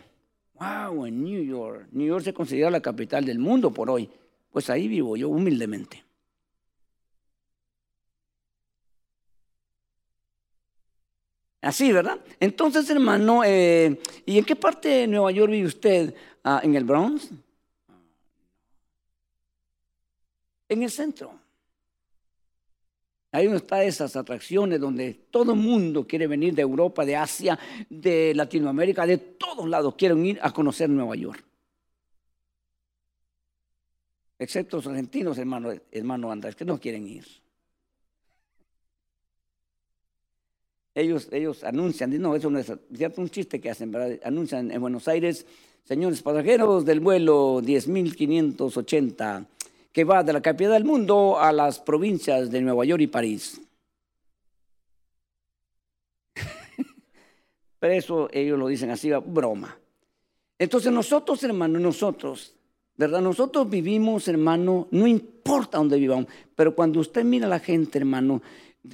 B: Wow, en New York. New York se considera la capital del mundo por hoy. Pues ahí vivo yo humildemente. Así, ¿verdad? Entonces, hermano, eh, ¿y en qué parte de Nueva York vive usted? ¿En el Bronx? en el centro. Ahí donde están esas atracciones donde todo el mundo quiere venir de Europa, de Asia, de Latinoamérica, de todos lados quieren ir a conocer Nueva York. Excepto los argentinos, hermano, hermano Andrés, que no quieren ir. Ellos, ellos anuncian, no, eso no es cierto, un chiste que hacen, ¿verdad? Anuncian en Buenos Aires, señores pasajeros del vuelo 10.580 que va de la capital del mundo a las provincias de Nueva York y París. Pero eso ellos lo dicen así, broma. Entonces nosotros, hermano, nosotros, ¿verdad? Nosotros vivimos, hermano, no importa dónde vivamos, pero cuando usted mira a la gente, hermano,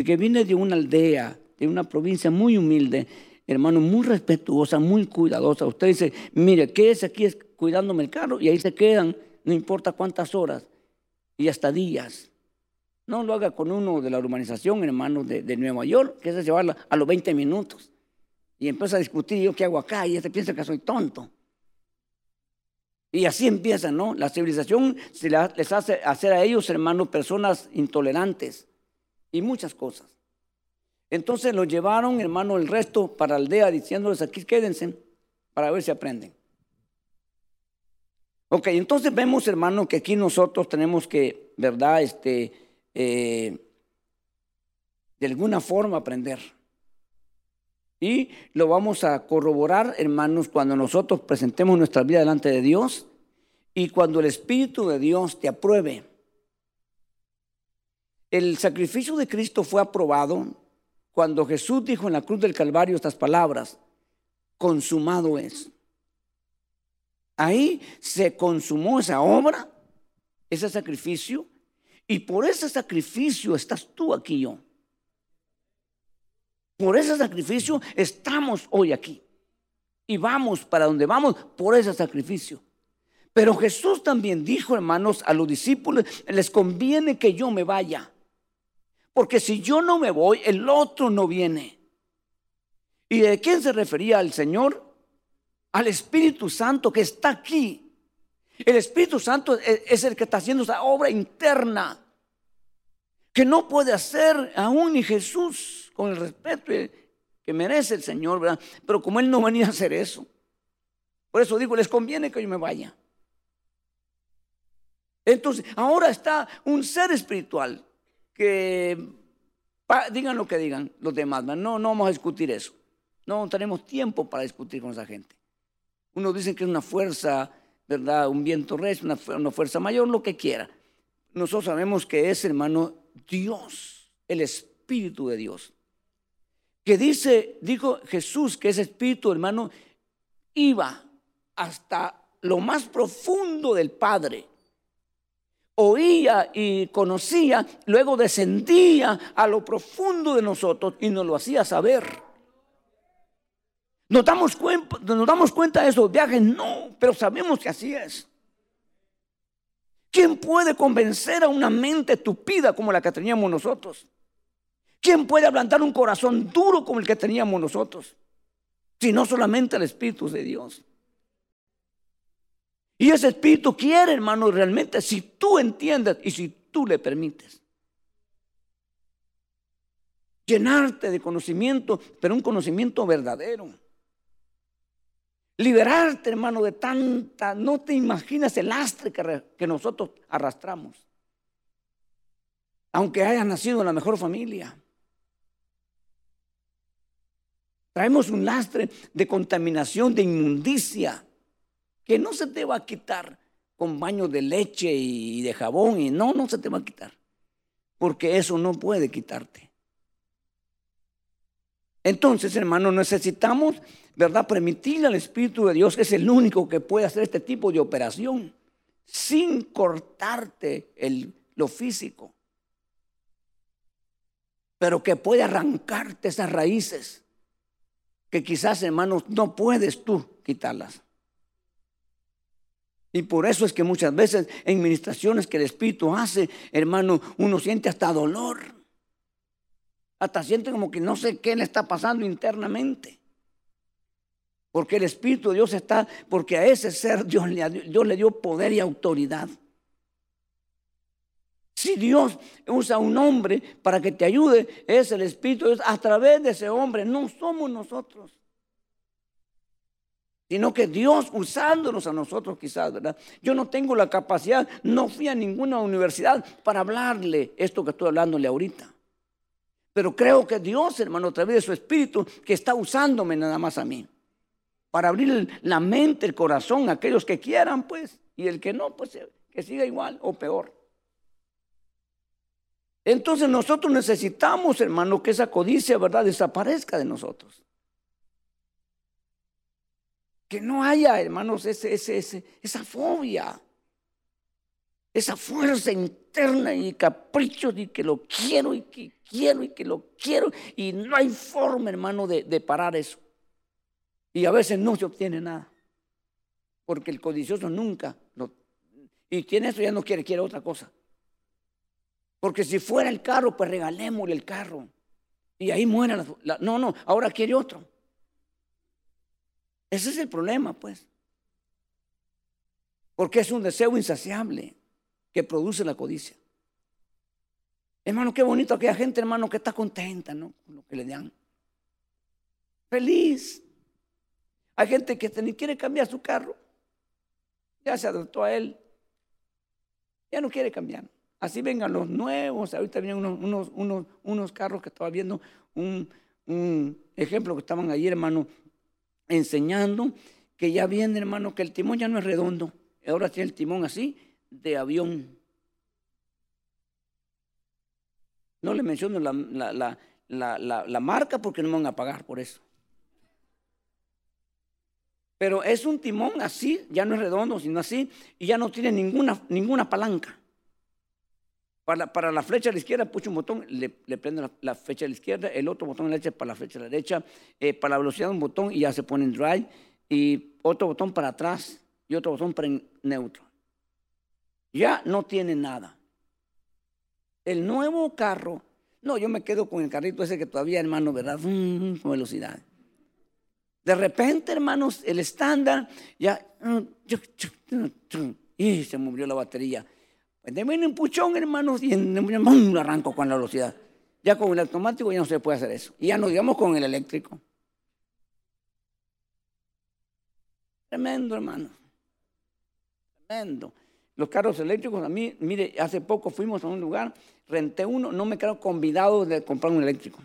B: que viene de una aldea, de una provincia muy humilde, hermano, muy respetuosa, muy cuidadosa, usted dice, mire, ¿qué es aquí? Es cuidándome el carro y ahí se quedan, no importa cuántas horas y hasta días. No lo haga con uno de la urbanización, hermano, de, Nueva York, que es llevarla a los 20 minutos. Y empieza a discutir, ¿yo qué hago acá? Y este piensa que soy tonto. Y así empieza, ¿no? La civilización les hace hacer a ellos, hermanos, personas intolerantes y muchas cosas. Entonces los llevaron, hermano, el resto para aldea diciéndoles aquí quédense para ver si aprenden. Ok, entonces vemos, hermano, que aquí nosotros tenemos que, ¿verdad? Este, eh, de alguna forma aprender. Y lo vamos a corroborar, hermanos, cuando nosotros presentemos nuestra vida delante de Dios y cuando el Espíritu de Dios te apruebe. El sacrificio de Cristo fue aprobado cuando Jesús dijo en la cruz del Calvario estas palabras, consumado es. Ahí se consumó esa obra, ese sacrificio, y por ese sacrificio estás tú aquí yo. Por ese sacrificio estamos hoy aquí. Y vamos para donde vamos por ese sacrificio. Pero Jesús también dijo, hermanos, a los discípulos, les conviene que yo me vaya. Porque si yo no me voy, el otro no viene. ¿Y de quién se refería al Señor? al Espíritu Santo que está aquí. El Espíritu Santo es el que está haciendo esa obra interna que no puede hacer aún ni Jesús con el respeto que merece el Señor, ¿verdad? Pero como Él no venía a hacer eso, por eso digo, les conviene que yo me vaya. Entonces, ahora está un ser espiritual que, digan lo que digan los demás, no, no vamos a discutir eso. No tenemos tiempo para discutir con esa gente. Unos dicen que es una fuerza, ¿verdad? Un viento recio, una, una fuerza mayor, lo que quiera. Nosotros sabemos que es, hermano, Dios, el Espíritu de Dios. Que dice, dijo Jesús que ese Espíritu, hermano, iba hasta lo más profundo del Padre. Oía y conocía, luego descendía a lo profundo de nosotros y nos lo hacía saber. ¿Nos damos, cuenta, ¿Nos damos cuenta de esos viajes? No, pero sabemos que así es. ¿Quién puede convencer a una mente tupida como la que teníamos nosotros? ¿Quién puede ablandar un corazón duro como el que teníamos nosotros? Si no solamente el Espíritu de Dios. Y ese Espíritu quiere, hermano, realmente, si tú entiendes y si tú le permites. Llenarte de conocimiento, pero un conocimiento verdadero. Liberarte, hermano, de tanta, no te imaginas el lastre que, que nosotros arrastramos. Aunque hayas nacido en la mejor familia. Traemos un lastre de contaminación, de inmundicia, que no se te va a quitar con baño de leche y de jabón y no, no se te va a quitar. Porque eso no puede quitarte. Entonces, hermano, necesitamos, ¿verdad? Permitirle al Espíritu de Dios, que es el único que puede hacer este tipo de operación, sin cortarte el, lo físico, pero que puede arrancarte esas raíces, que quizás, hermanos, no puedes tú quitarlas. Y por eso es que muchas veces en ministraciones que el Espíritu hace, hermano, uno siente hasta dolor. Hasta siente como que no sé qué le está pasando internamente. Porque el Espíritu de Dios está, porque a ese ser Dios le, Dios le dio poder y autoridad. Si Dios usa un hombre para que te ayude, es el Espíritu de Dios a través de ese hombre, no somos nosotros sino que Dios usándonos a nosotros quizás, ¿verdad? Yo no tengo la capacidad, no fui a ninguna universidad para hablarle esto que estoy hablándole ahorita. Pero creo que Dios, hermano, a través de su espíritu, que está usándome nada más a mí, para abrir la mente, el corazón a aquellos que quieran, pues, y el que no, pues que siga igual o peor. Entonces nosotros necesitamos, hermano, que esa codicia, ¿verdad?, desaparezca de nosotros. Que no haya, hermanos, ese, ese, esa fobia, esa fuerza interna y caprichos y que lo quiero y que quiero y que lo quiero. Y no hay forma, hermano, de, de parar eso. Y a veces no se obtiene nada. Porque el codicioso nunca lo, y tiene eso ya no quiere, quiere otra cosa. Porque si fuera el carro, pues regalémosle el carro. Y ahí muera la, no, no, ahora quiere otro. Ese es el problema, pues. Porque es un deseo insaciable que produce la codicia. Hermano, qué bonito aquella gente, hermano, que está contenta, ¿no? Con lo que le dan. Feliz. Hay gente que ni quiere cambiar su carro. Ya se adoptó a él. Ya no quiere cambiar. Así vengan los nuevos. Ahorita vienen unos, unos, unos, carros que estaba viendo un, un ejemplo que estaban ahí, hermano, enseñando que ya viene, hermano, que el timón ya no es redondo. Ahora tiene el timón así de avión. No le menciono la, la, marca porque no me van a pagar por eso. Pero es un timón así, ya no es redondo, sino así, y ya no tiene ninguna, ninguna palanca. Para, la flecha a la izquierda puso un botón, le, prende la, flecha a la izquierda, el otro botón le echa para la flecha a la derecha, eh, para la velocidad un botón y ya se pone en drive, y otro botón para atrás y otro botón para neutro. Ya no tiene nada. El nuevo carro, no, yo me quedo con el carrito ese que todavía, hermano, ¿verdad? Con velocidad. De repente, hermanos, el estándar ya, y se movió la batería. Pues viene un puchón, hermanos, y en, arranco con la velocidad. Ya con el automático ya no se puede hacer eso. Y ya no digamos con el eléctrico. Tremendo, hermano. Tremendo. Los carros eléctricos, a mí, mire, hace poco fuimos a un lugar, renté uno, no me quedo convidado de comprar un eléctrico.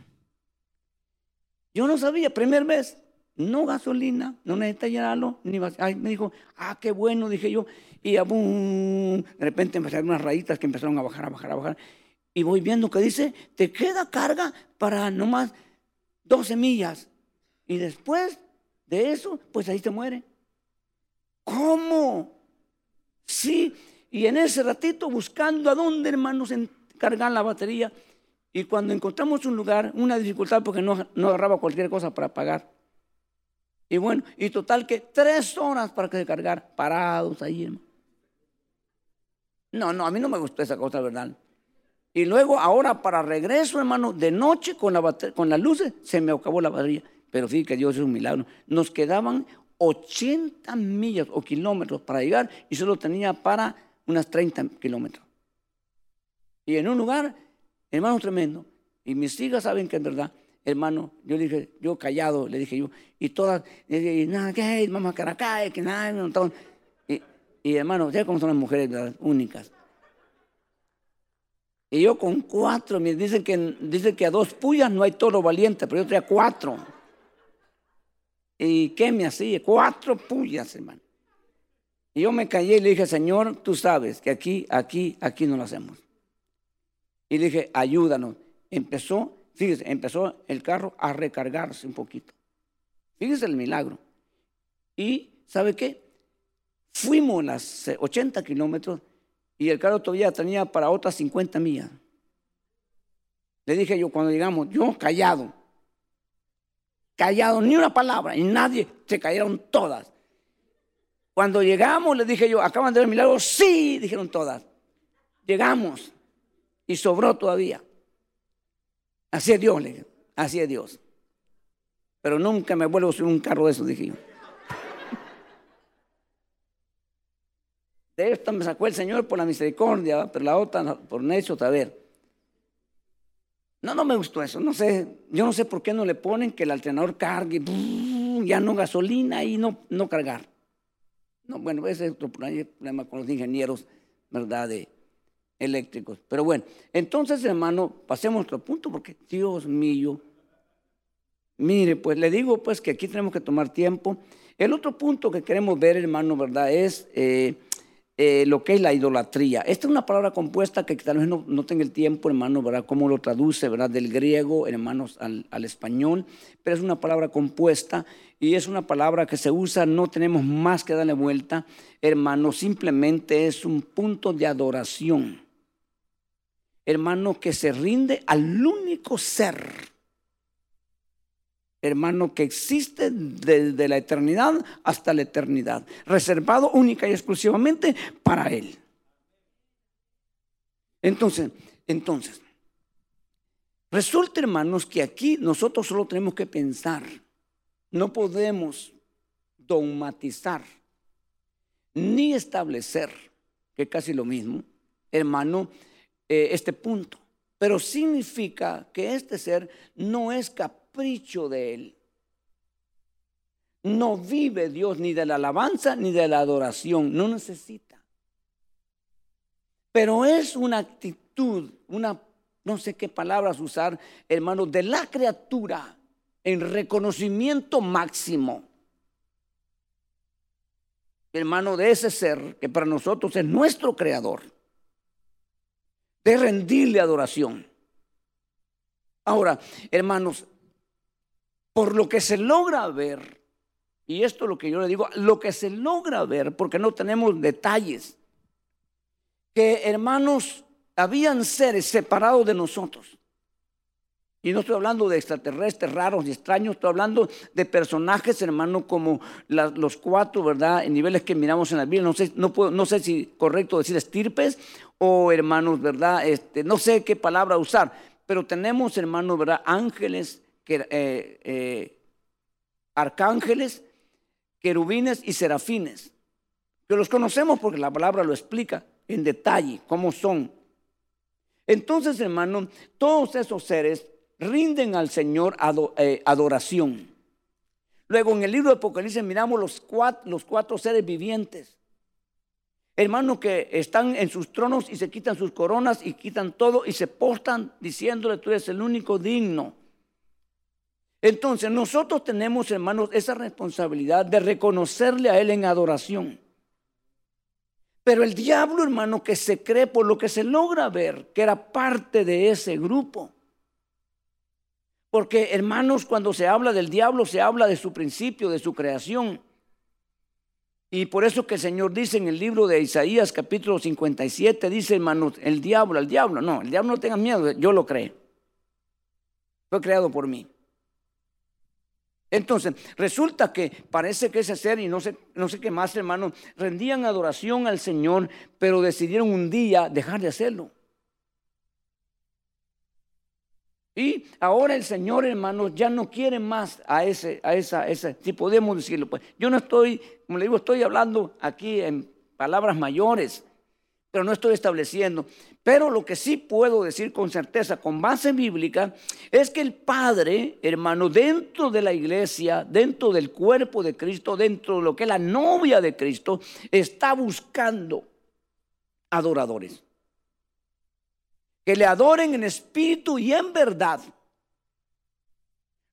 B: Yo no sabía, primer vez, no gasolina, no necesita llenarlo, ni Ay, me dijo, ah, qué bueno, dije yo. Y de repente empezaron unas rayitas que empezaron a bajar, a bajar, a bajar. Y voy viendo que dice, te queda carga para nomás 12 millas. Y después de eso, pues ahí se muere. ¿Cómo? Sí. Y en ese ratito buscando a dónde, hermanos, cargar la batería. Y cuando encontramos un lugar, una dificultad porque no, no agarraba cualquier cosa para pagar. Y bueno, y total que tres horas para que se cargar, parados ahí, hermano. No, no, a mí no me gustó esa cosa, ¿verdad? Y luego, ahora para regreso, hermano, de noche con, la con las luces, se me acabó la batería. Pero sí que Dios es un milagro. Nos quedaban 80 millas o kilómetros para llegar y solo tenía para unas 30 kilómetros. Y en un lugar, hermano, tremendo. Y mis hijas saben que es verdad hermano, yo dije, yo callado, le dije yo, y todas, y, nada, que mamá caracay, que nada, no, y, y hermano, ¿sabes cómo son las mujeres únicas? Y yo con cuatro, me dicen que, dicen que a dos puyas no hay toro valiente, pero yo traía cuatro. ¿Y qué me hacía? Cuatro puyas, hermano. Y yo me callé y le dije, Señor, tú sabes que aquí, aquí, aquí no lo hacemos. Y le dije, ayúdanos. Empezó, fíjese, empezó el carro a recargarse un poquito. Fíjese el milagro. Y, ¿sabe qué? Fuimos las 80 kilómetros y el carro todavía tenía para otras 50 millas. Le dije yo cuando llegamos, yo callado, callado, ni una palabra, y nadie, se cayeron todas. Cuando llegamos, le dije yo, ¿acaban de ver el milagro? Sí, dijeron todas. Llegamos y sobró todavía. Así es Dios, le dije, así es Dios. Pero nunca me vuelvo a subir un carro de eso, dije yo. De esta me sacó el Señor por la misericordia, pero la otra por necio ver. No, no me gustó eso. No sé, yo no sé por qué no le ponen que el alternador cargue, ya no gasolina y no, no cargar. No, bueno, ese es otro problema con los ingenieros, ¿verdad? De eléctricos. Pero bueno, entonces, hermano, pasemos a otro punto, porque Dios mío, mire, pues le digo pues que aquí tenemos que tomar tiempo. El otro punto que queremos ver, hermano, ¿verdad? Es eh, eh, lo que es la idolatría. Esta es una palabra compuesta que tal vez no, tenga el tiempo, hermano, ¿verdad? Cómo lo traduce, ¿verdad? Del griego, hermanos, al, español, pero es una palabra compuesta y es una palabra que se usa, no tenemos más que darle vuelta, hermano, simplemente es un punto de adoración. Hermano, que se rinde al único ser hermano, que existe desde la eternidad hasta la eternidad, reservado única y exclusivamente para Él. Entonces, entonces, resulta, hermanos, que aquí nosotros solo tenemos que pensar, no podemos dogmatizar ni establecer, que es casi lo mismo, hermano, eh, este punto. Pero significa que este ser no es capaz de él. No vive Dios ni de la alabanza ni de la adoración, no necesita. Pero es una actitud, una, no sé qué palabras usar, hermano, de la criatura en reconocimiento máximo. Hermano, de ese ser que para nosotros es nuestro creador, de rendirle adoración. Ahora, hermanos, por lo que se logra ver, y esto es lo que yo le digo, lo que se logra ver, porque no tenemos detalles, que hermanos, habían seres separados de nosotros. Y no estoy hablando de extraterrestres raros y extraños, estoy hablando de personajes, hermanos, como los cuatro, ¿verdad? En niveles que miramos en la Biblia. No sé, no, puedo, no sé si correcto decir estirpes o hermanos, ¿verdad? Este, no sé qué palabra usar, pero tenemos, hermanos, ¿verdad? Ángeles, eh, eh, arcángeles, querubines y serafines, que los conocemos porque la palabra lo explica en detalle, cómo son. Entonces, hermano, todos esos seres rinden al Señor eh, adoración. Luego en el libro de Apocalipsis miramos los cuatro, los cuatro seres vivientes. Hermanos que están en sus tronos y se quitan sus coronas y quitan todo y se postan diciéndole, tú eres el único digno entonces nosotros tenemos, hermanos, esa responsabilidad de reconocerle a Él en adoración. Pero el diablo, hermano, que se cree por lo que se logra ver, que era parte de ese grupo. Porque, hermanos, cuando se habla del diablo, se habla de su principio, de su creación. Y por eso que el Señor dice en el libro de Isaías capítulo 57, dice, hermanos, el diablo, el diablo, no, el diablo no tenga miedo, yo lo creo. Fue creado por mí. Entonces, resulta que parece que ese ser y no sé, no sé qué más, hermano, rendían adoración al Señor, pero decidieron un día dejar de hacerlo. Y ahora el Señor, hermano, ya no quiere más a ese, a esa, ese, si podemos decirlo, pues yo no estoy, como le digo, estoy hablando aquí en palabras mayores, pero no estoy estableciendo. Pero lo que sí puedo decir con certeza, con base bíblica, es que el Padre, hermano, dentro de la iglesia, dentro del cuerpo de Cristo, dentro de lo que es la novia de Cristo, está buscando adoradores. Que le adoren en espíritu y en verdad.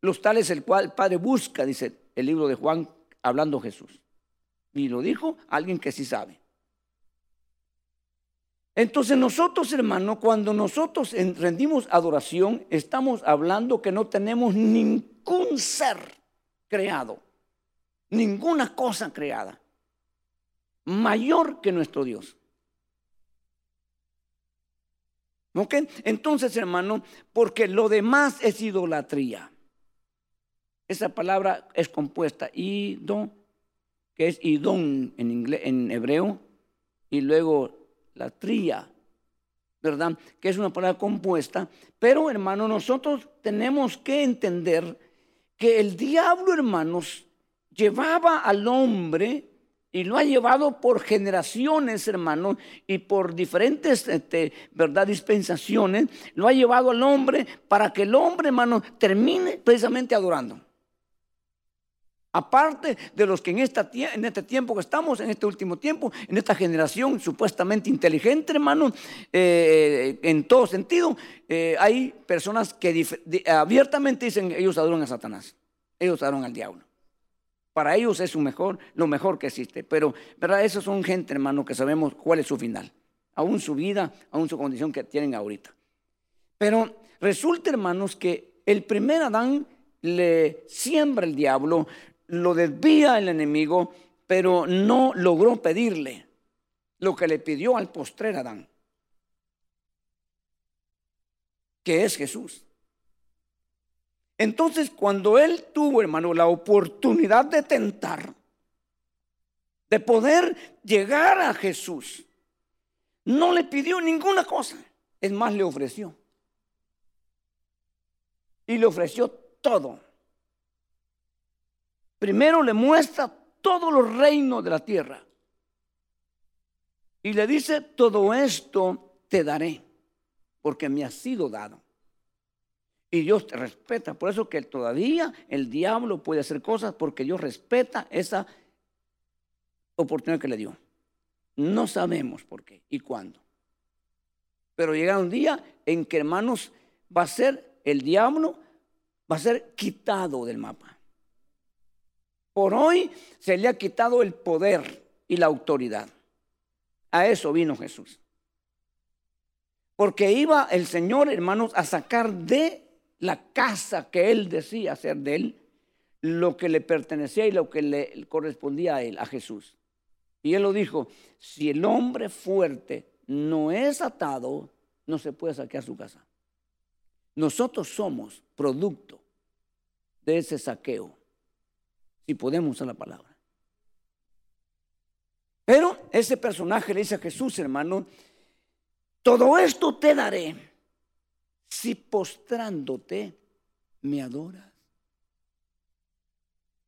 B: Los tales el cual el Padre busca, dice el libro de Juan, hablando Jesús. Y lo dijo alguien que sí sabe. Entonces nosotros, hermano, cuando nosotros rendimos adoración, estamos hablando que no tenemos ningún ser creado, ninguna cosa creada, mayor que nuestro Dios. ¿Ok? Entonces, hermano, porque lo demás es idolatría. Esa palabra es compuesta, ido, que es idón en, en hebreo, y luego la tría, ¿verdad? Que es una palabra compuesta. Pero, hermano, nosotros tenemos que entender que el diablo, hermanos, llevaba al hombre y lo ha llevado por generaciones, hermanos, y por diferentes, este, ¿verdad?, dispensaciones, lo ha llevado al hombre para que el hombre, hermano, termine precisamente adorando. Aparte de los que en este tiempo que estamos, en este último tiempo, en esta generación supuestamente inteligente, hermano, eh, en todo sentido, eh, hay personas que abiertamente dicen ellos adoran a Satanás, ellos adoran al diablo. Para ellos es mejor, lo mejor que existe. Pero, ¿verdad? Esos son gente, hermano, que sabemos cuál es su final. Aún su vida, aún su condición que tienen ahorita. Pero resulta, hermanos, que el primer Adán le siembra el diablo, lo desvía el enemigo, pero no logró pedirle lo que le pidió al postrer Adán, que es Jesús. Entonces, cuando él tuvo, hermano, la oportunidad de tentar, de poder llegar a Jesús, no le pidió ninguna cosa, es más, le ofreció. Y le ofreció todo. Primero le muestra todos los reinos de la tierra. Y le dice, todo esto te daré, porque me ha sido dado. Y Dios te respeta. Por eso que todavía el diablo puede hacer cosas porque Dios respeta esa oportunidad que le dio. No sabemos por qué y cuándo. Pero llega un día en que, hermanos, va a ser el diablo, va a ser quitado del mapa. Por hoy se le ha quitado el poder y la autoridad. A eso vino Jesús. Porque iba el Señor, hermanos, a sacar de la casa que él decía ser de él, lo que le pertenecía y lo que le correspondía a él, a Jesús. Y él lo dijo, si el hombre fuerte no es atado, no se puede saquear su casa. Nosotros somos producto de ese saqueo si podemos usar la palabra. Pero ese personaje le dice a Jesús, hermano, todo esto te daré si postrándote me adoras.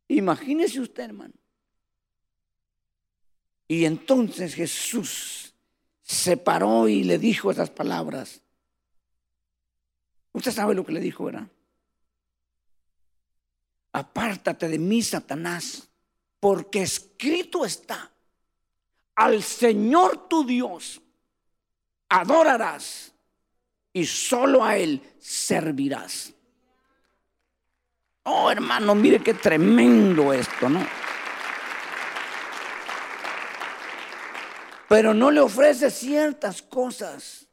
B: Imagínese usted, hermano. Y entonces Jesús se paró y le dijo esas palabras. Usted sabe lo que le dijo, ¿verdad? apártate de mí, Satanás, porque escrito está, al Señor tu Dios adorarás y solo a Él servirás. Oh, hermano, mire qué tremendo esto, ¿no? Pero no le ofrece ciertas cosas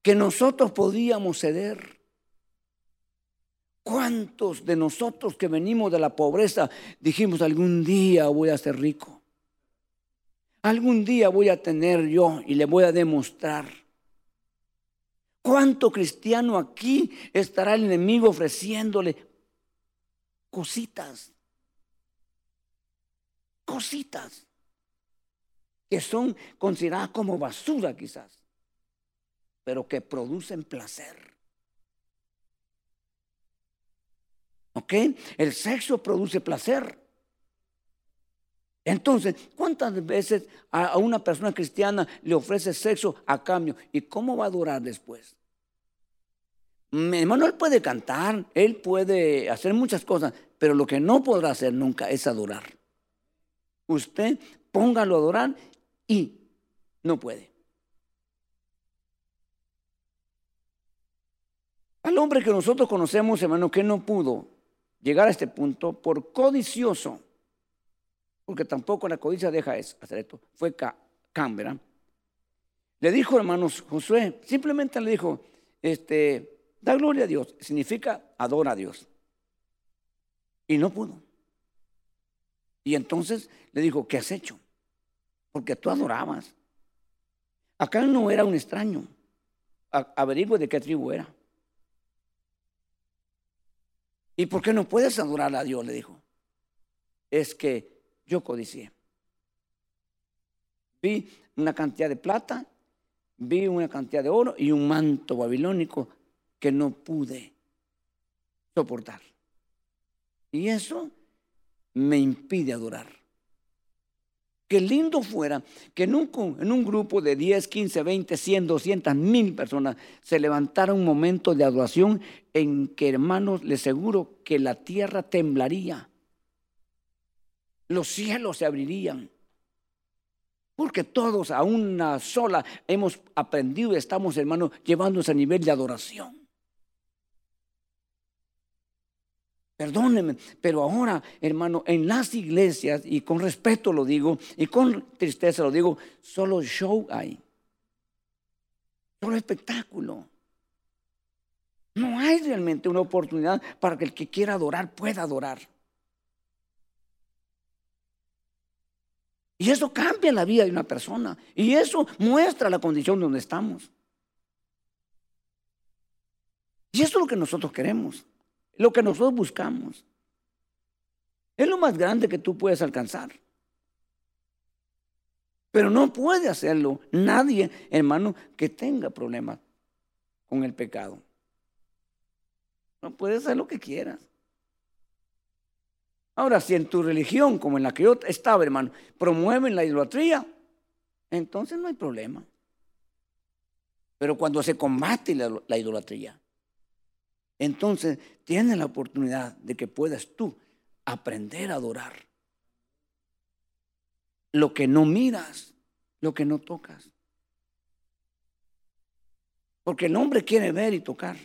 B: que nosotros podíamos ceder. ¿Cuántos de nosotros que venimos de la pobreza dijimos algún día voy a ser rico? Algún día voy a tener yo y le voy a demostrar. ¿Cuánto cristiano aquí estará el enemigo ofreciéndole cositas? Cositas que son consideradas como basura quizás, pero que producen placer. ¿Ok? El sexo produce placer. Entonces, ¿cuántas veces a una persona cristiana le ofrece sexo a cambio? ¿Y cómo va a durar después? Mi hermano, él puede cantar, él puede hacer muchas cosas, pero lo que no podrá hacer nunca es adorar. Usted póngalo a adorar y no puede. Al hombre que nosotros conocemos, hermano, que no pudo llegar a este punto por codicioso, porque tampoco la codicia deja hacer esto, fue Cámara. Le dijo, hermanos, Josué, simplemente le dijo, este, da gloria a Dios, significa adora a Dios. Y no pudo. Y entonces le dijo, ¿qué has hecho? Porque tú adorabas. Acá no era un extraño. Averigüe de qué tribu era. ¿Y por qué no puedes adorar a Dios? Le dijo. Es que yo codicié. Vi una cantidad de plata, vi una cantidad de oro y un manto babilónico que no pude soportar. Y eso me impide adorar. Qué lindo fuera que en un, en un, grupo de 10, 15, 20, 100, 200, mil personas se levantara un momento de adoración en que, hermanos, les aseguro que la tierra temblaría. Los cielos se abrirían. Porque todos a una sola hemos aprendido y estamos, hermanos, llevándonos a nivel de adoración. Perdónenme, pero ahora, hermano, en las iglesias, y con respeto lo digo, y con tristeza lo digo, solo show hay. Solo espectáculo. No hay realmente una oportunidad para que el que quiera adorar pueda adorar. Y eso cambia la vida de una persona. Y eso muestra la condición donde estamos. Y eso es lo que nosotros queremos lo que nosotros buscamos. Es lo más grande que tú puedes alcanzar. Pero no puede hacerlo nadie, hermano, que tenga problemas con el pecado. No puedes hacer lo que quieras. Ahora, si en tu religión, como en la que yo estaba, hermano, promueven la idolatría, entonces no hay problema. Pero cuando se combate la, la idolatría, entonces tienes la oportunidad de que puedas tú aprender a adorar. Lo que no miras, lo que no tocas. Porque el hombre quiere ver y tocar.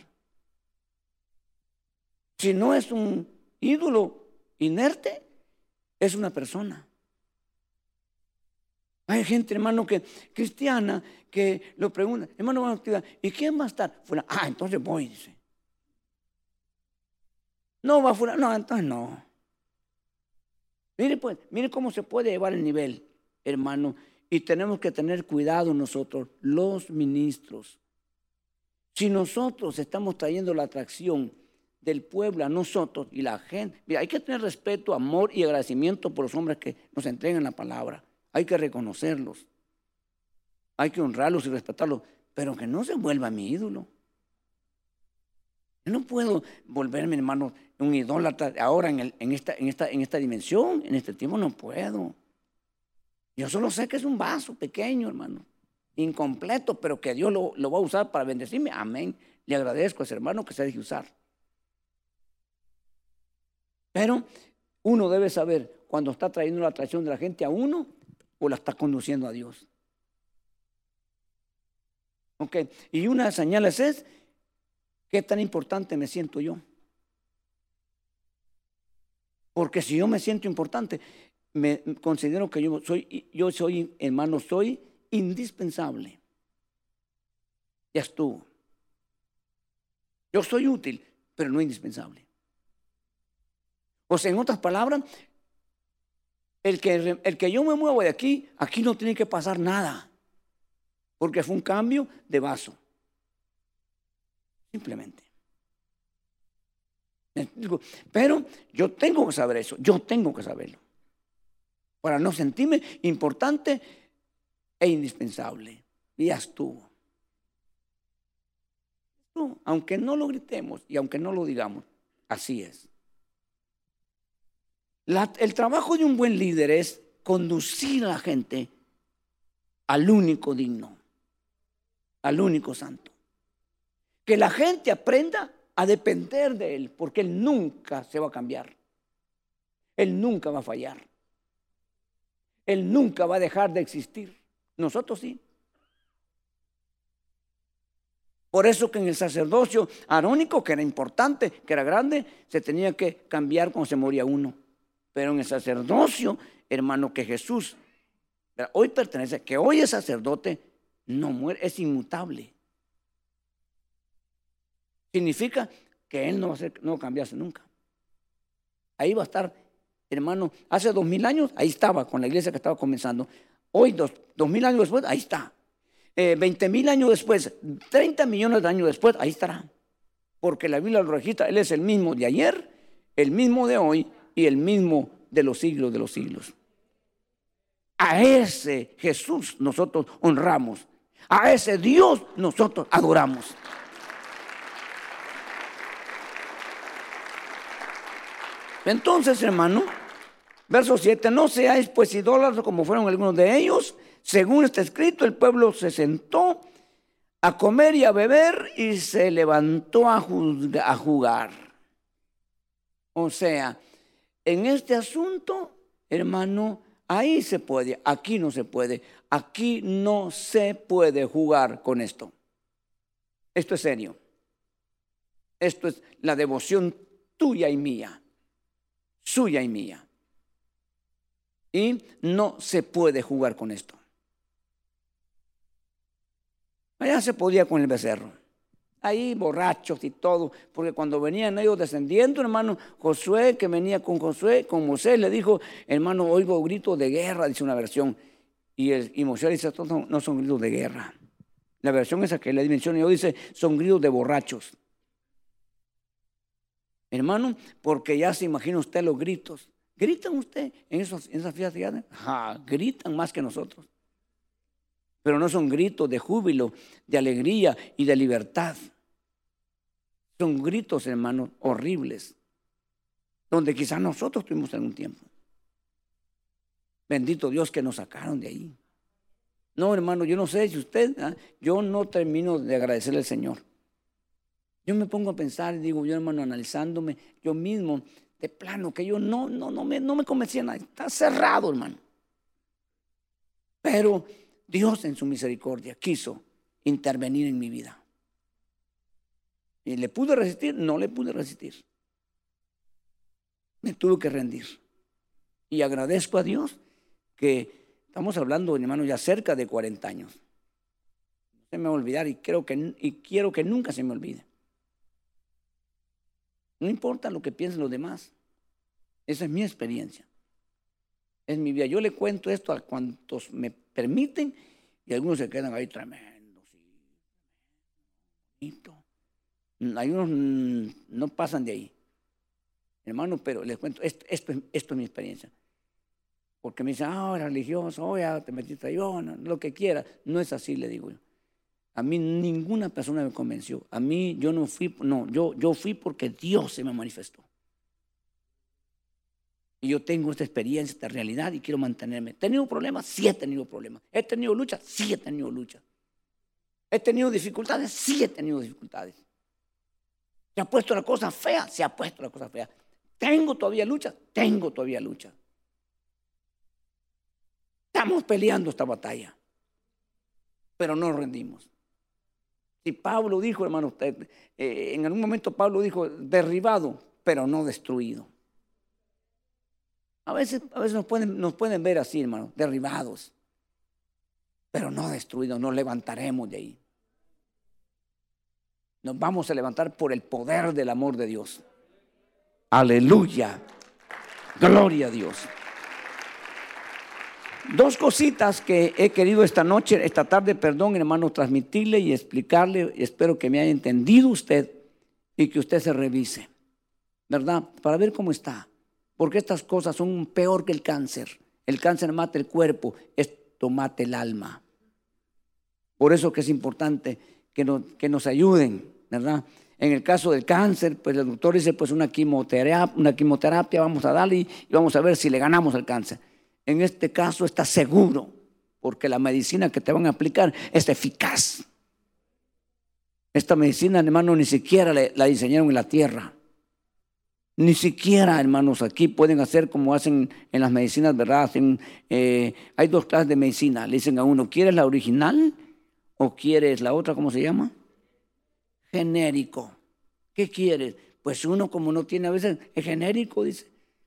B: Si no es un ídolo inerte, es una persona. Hay gente, hermano, que cristiana, que lo pregunta, hermano, ¿y quién va a estar? Fuera, ah, entonces voy, dice. No va a No, entonces no. Mire, pues, mire cómo se puede llevar el nivel, hermano. Y tenemos que tener cuidado nosotros, los ministros. Si nosotros estamos trayendo la atracción del pueblo a nosotros y la gente, mira, hay que tener respeto, amor y agradecimiento por los hombres que nos entregan la palabra. Hay que reconocerlos. Hay que honrarlos y respetarlos, pero que no se vuelva mi ídolo. Yo no puedo volverme, hermano, un idólatra ahora en, esta, en, esta, en esta dimensión, en este tiempo no puedo. Yo solo sé que es un vaso pequeño, hermano, incompleto, pero que Dios lo, va a usar para bendecirme. Amén. Le agradezco a ese hermano que se deje usar. Pero uno debe saber cuando está trayendo la atracción de la gente a uno o la está conduciendo a Dios. Ok, y una de las señales es ¿Qué tan importante me siento yo? Porque si yo me siento importante, me considero que yo soy, yo soy, hermano, soy indispensable. Ya estuvo. Yo soy útil, pero no indispensable. Sea, en otras palabras, el que, el que yo me muevo de aquí, aquí no tiene que pasar nada. Porque fue un cambio de vaso. Simplemente. Pero yo tengo que saber eso, yo tengo que saberlo. Para no sentirme importante e indispensable. Y ya estuvo. Aunque no lo gritemos y aunque no lo digamos, así es. El trabajo de un buen líder es conducir a la gente al único digno, al único santo. Que la gente aprenda a depender de Él, porque Él nunca se va a cambiar. Él nunca va a fallar. Él nunca va a dejar de existir. Nosotros sí. Por eso que en el sacerdocio arónico, que era importante, que era grande, se tenía que cambiar cuando se moría uno. Pero en el sacerdocio, hermano, que Jesús hoy pertenece, que hoy es sacerdote, no muere, es inmutable. Significa que Él no va a, ser, no cambiarse nunca. Ahí va a estar, hermano, hace dos mil años, ahí estaba con la iglesia que estaba comenzando. Hoy, dos, mil años después, ahí está. Eh, veinte mil años después, 30 millones de años después, ahí estará. Porque la Biblia lo registra, Él es el mismo de ayer, el mismo de hoy y el mismo de los siglos de los siglos. A ese Jesús nosotros honramos. A ese Dios nosotros adoramos. Entonces, hermano, verso 7, no seáis pues idólatras como fueron algunos de ellos. Según está escrito, el pueblo se sentó a comer y a beber y se levantó a, a jugar. O sea, en este asunto, hermano, ahí se puede, aquí no se puede, aquí no se puede jugar con esto. Esto es serio. Esto es la devoción tuya y mía suya y mía. Y no se puede jugar con esto. Allá se podía con el becerro. Ahí borrachos y todo, porque cuando venían ellos descendiendo, hermano, Josué, que venía con Josué, con Moisés, le dijo, hermano, oigo gritos de guerra, dice una versión. Y, y Moisés dice, no, no son gritos de guerra. La versión esa que le menciono yo dice, son gritos de borrachos. Hermano, porque ya se imagina usted los gritos. ¿Gritan usted en, esas fiestas? gritan más que nosotros. Pero no son gritos de júbilo, de alegría y de libertad. Son gritos, hermano, horribles. Donde quizás nosotros tuvimos algún tiempo. Bendito Dios que nos sacaron de ahí. No, hermano, yo no sé si usted, ¿ah? yo no termino de agradecerle al Señor. Yo me pongo a pensar y digo, yo hermano, analizándome yo mismo, de plano, que yo no, no, no me, no me convencía nada. Está cerrado, hermano. Pero Dios en su misericordia quiso intervenir en mi vida. ¿Y le pude resistir? No le pude resistir. Me tuve que rendir. Y agradezco a Dios que estamos hablando, hermano, ya cerca de 40 años. No se me va a olvidar y, creo que, y quiero que nunca se me olvide. No importa lo que piensen los demás. Esa es mi experiencia. Es mi vida. Yo le cuento esto a cuantos me permiten y algunos se quedan ahí tremendos. Sí, Algunos no pasan de ahí. Hermano, pero les cuento, esto, es mi experiencia. Porque me dicen, ah, religioso, oh, ya te metiste ahí, lo que quiera. No es así, le digo yo. A mí ninguna persona me convenció. A mí yo no fui, no, yo, yo fui porque Dios se me manifestó. Y yo tengo esta experiencia, esta realidad y quiero mantenerme. ¿He tenido problemas? Sí he tenido problemas. ¿He tenido lucha? Sí he tenido lucha. ¿He tenido dificultades? Sí he tenido dificultades. ¿Se ha puesto la cosa fea? Se ha puesto la cosa fea. ¿Tengo todavía lucha? Tengo todavía lucha. Estamos peleando esta batalla, pero no rendimos. Y Pablo dijo, hermano, usted, eh, en algún momento Pablo dijo, derribado, pero no destruido. A veces, a veces nos, pueden, nos pueden ver así, hermano, derribados, pero no destruidos, nos levantaremos de ahí. Nos vamos a levantar por el poder del amor de Dios. Aleluya. Gloria a Dios. Dos cositas que he querido esta noche, esta tarde, perdón, hermano, transmitirle y explicarle. Espero que me haya entendido usted y que usted se revise, ¿verdad? Para ver cómo está. Porque estas cosas son peor que el cáncer. El cáncer mata el cuerpo, esto mata el alma. Por eso que es importante que nos, que nos ayuden, ¿verdad? En el caso del cáncer, pues el doctor dice, pues una quimioterapia, una quimioterapia vamos a darle y vamos a ver si le ganamos al cáncer. En este caso está seguro, porque la medicina que te van a aplicar es eficaz. Esta medicina, hermano, ni siquiera la diseñaron en la tierra. Ni siquiera, hermanos, aquí pueden hacer como hacen en las medicinas, ¿verdad? Eh, hay dos clases de medicina. Le dicen a uno, ¿quieres la original o quieres la otra, cómo se llama? Genérico. ¿Qué quieres? Pues uno como no tiene a veces, es genérico, dice.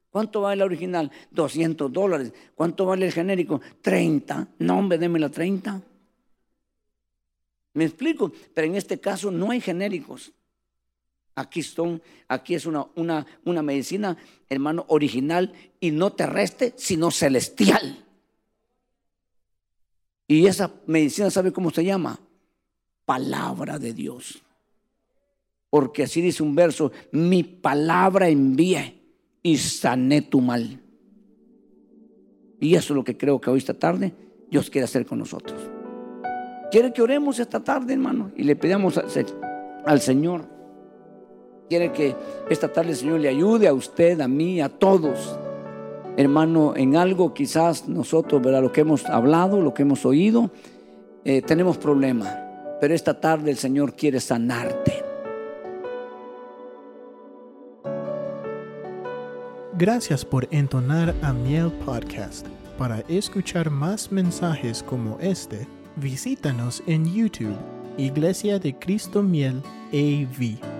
B: ¿Cuánto vale la original? 200 dólares. ¿Cuánto vale el genérico? 30. No, hombre, déme la 30. ¿Me explico? Pero en este caso no hay genéricos. Aquí, son, aquí es una, una, una medicina, hermano, original y no terrestre, sino celestial. Y esa medicina, ¿sabe cómo se llama? Palabra de Dios. Porque así dice un verso, mi palabra envié y sané tu mal. Y eso es lo que creo que hoy esta tarde Dios quiere hacer con nosotros. Quiere que oremos esta tarde, hermano, y le pedamos al Señor Quiere que esta tarde el Señor le ayude a usted, a mí, a todos. Hermano, en algo quizás nosotros, ¿verdad? Lo que hemos hablado, lo que hemos oído, eh, tenemos problemas. Pero esta tarde el Señor quiere sanarte.
A: Gracias por entonar a Miel Podcast. Para escuchar más mensajes como este, visítanos en YouTube, Iglesia de Cristo Miel AV.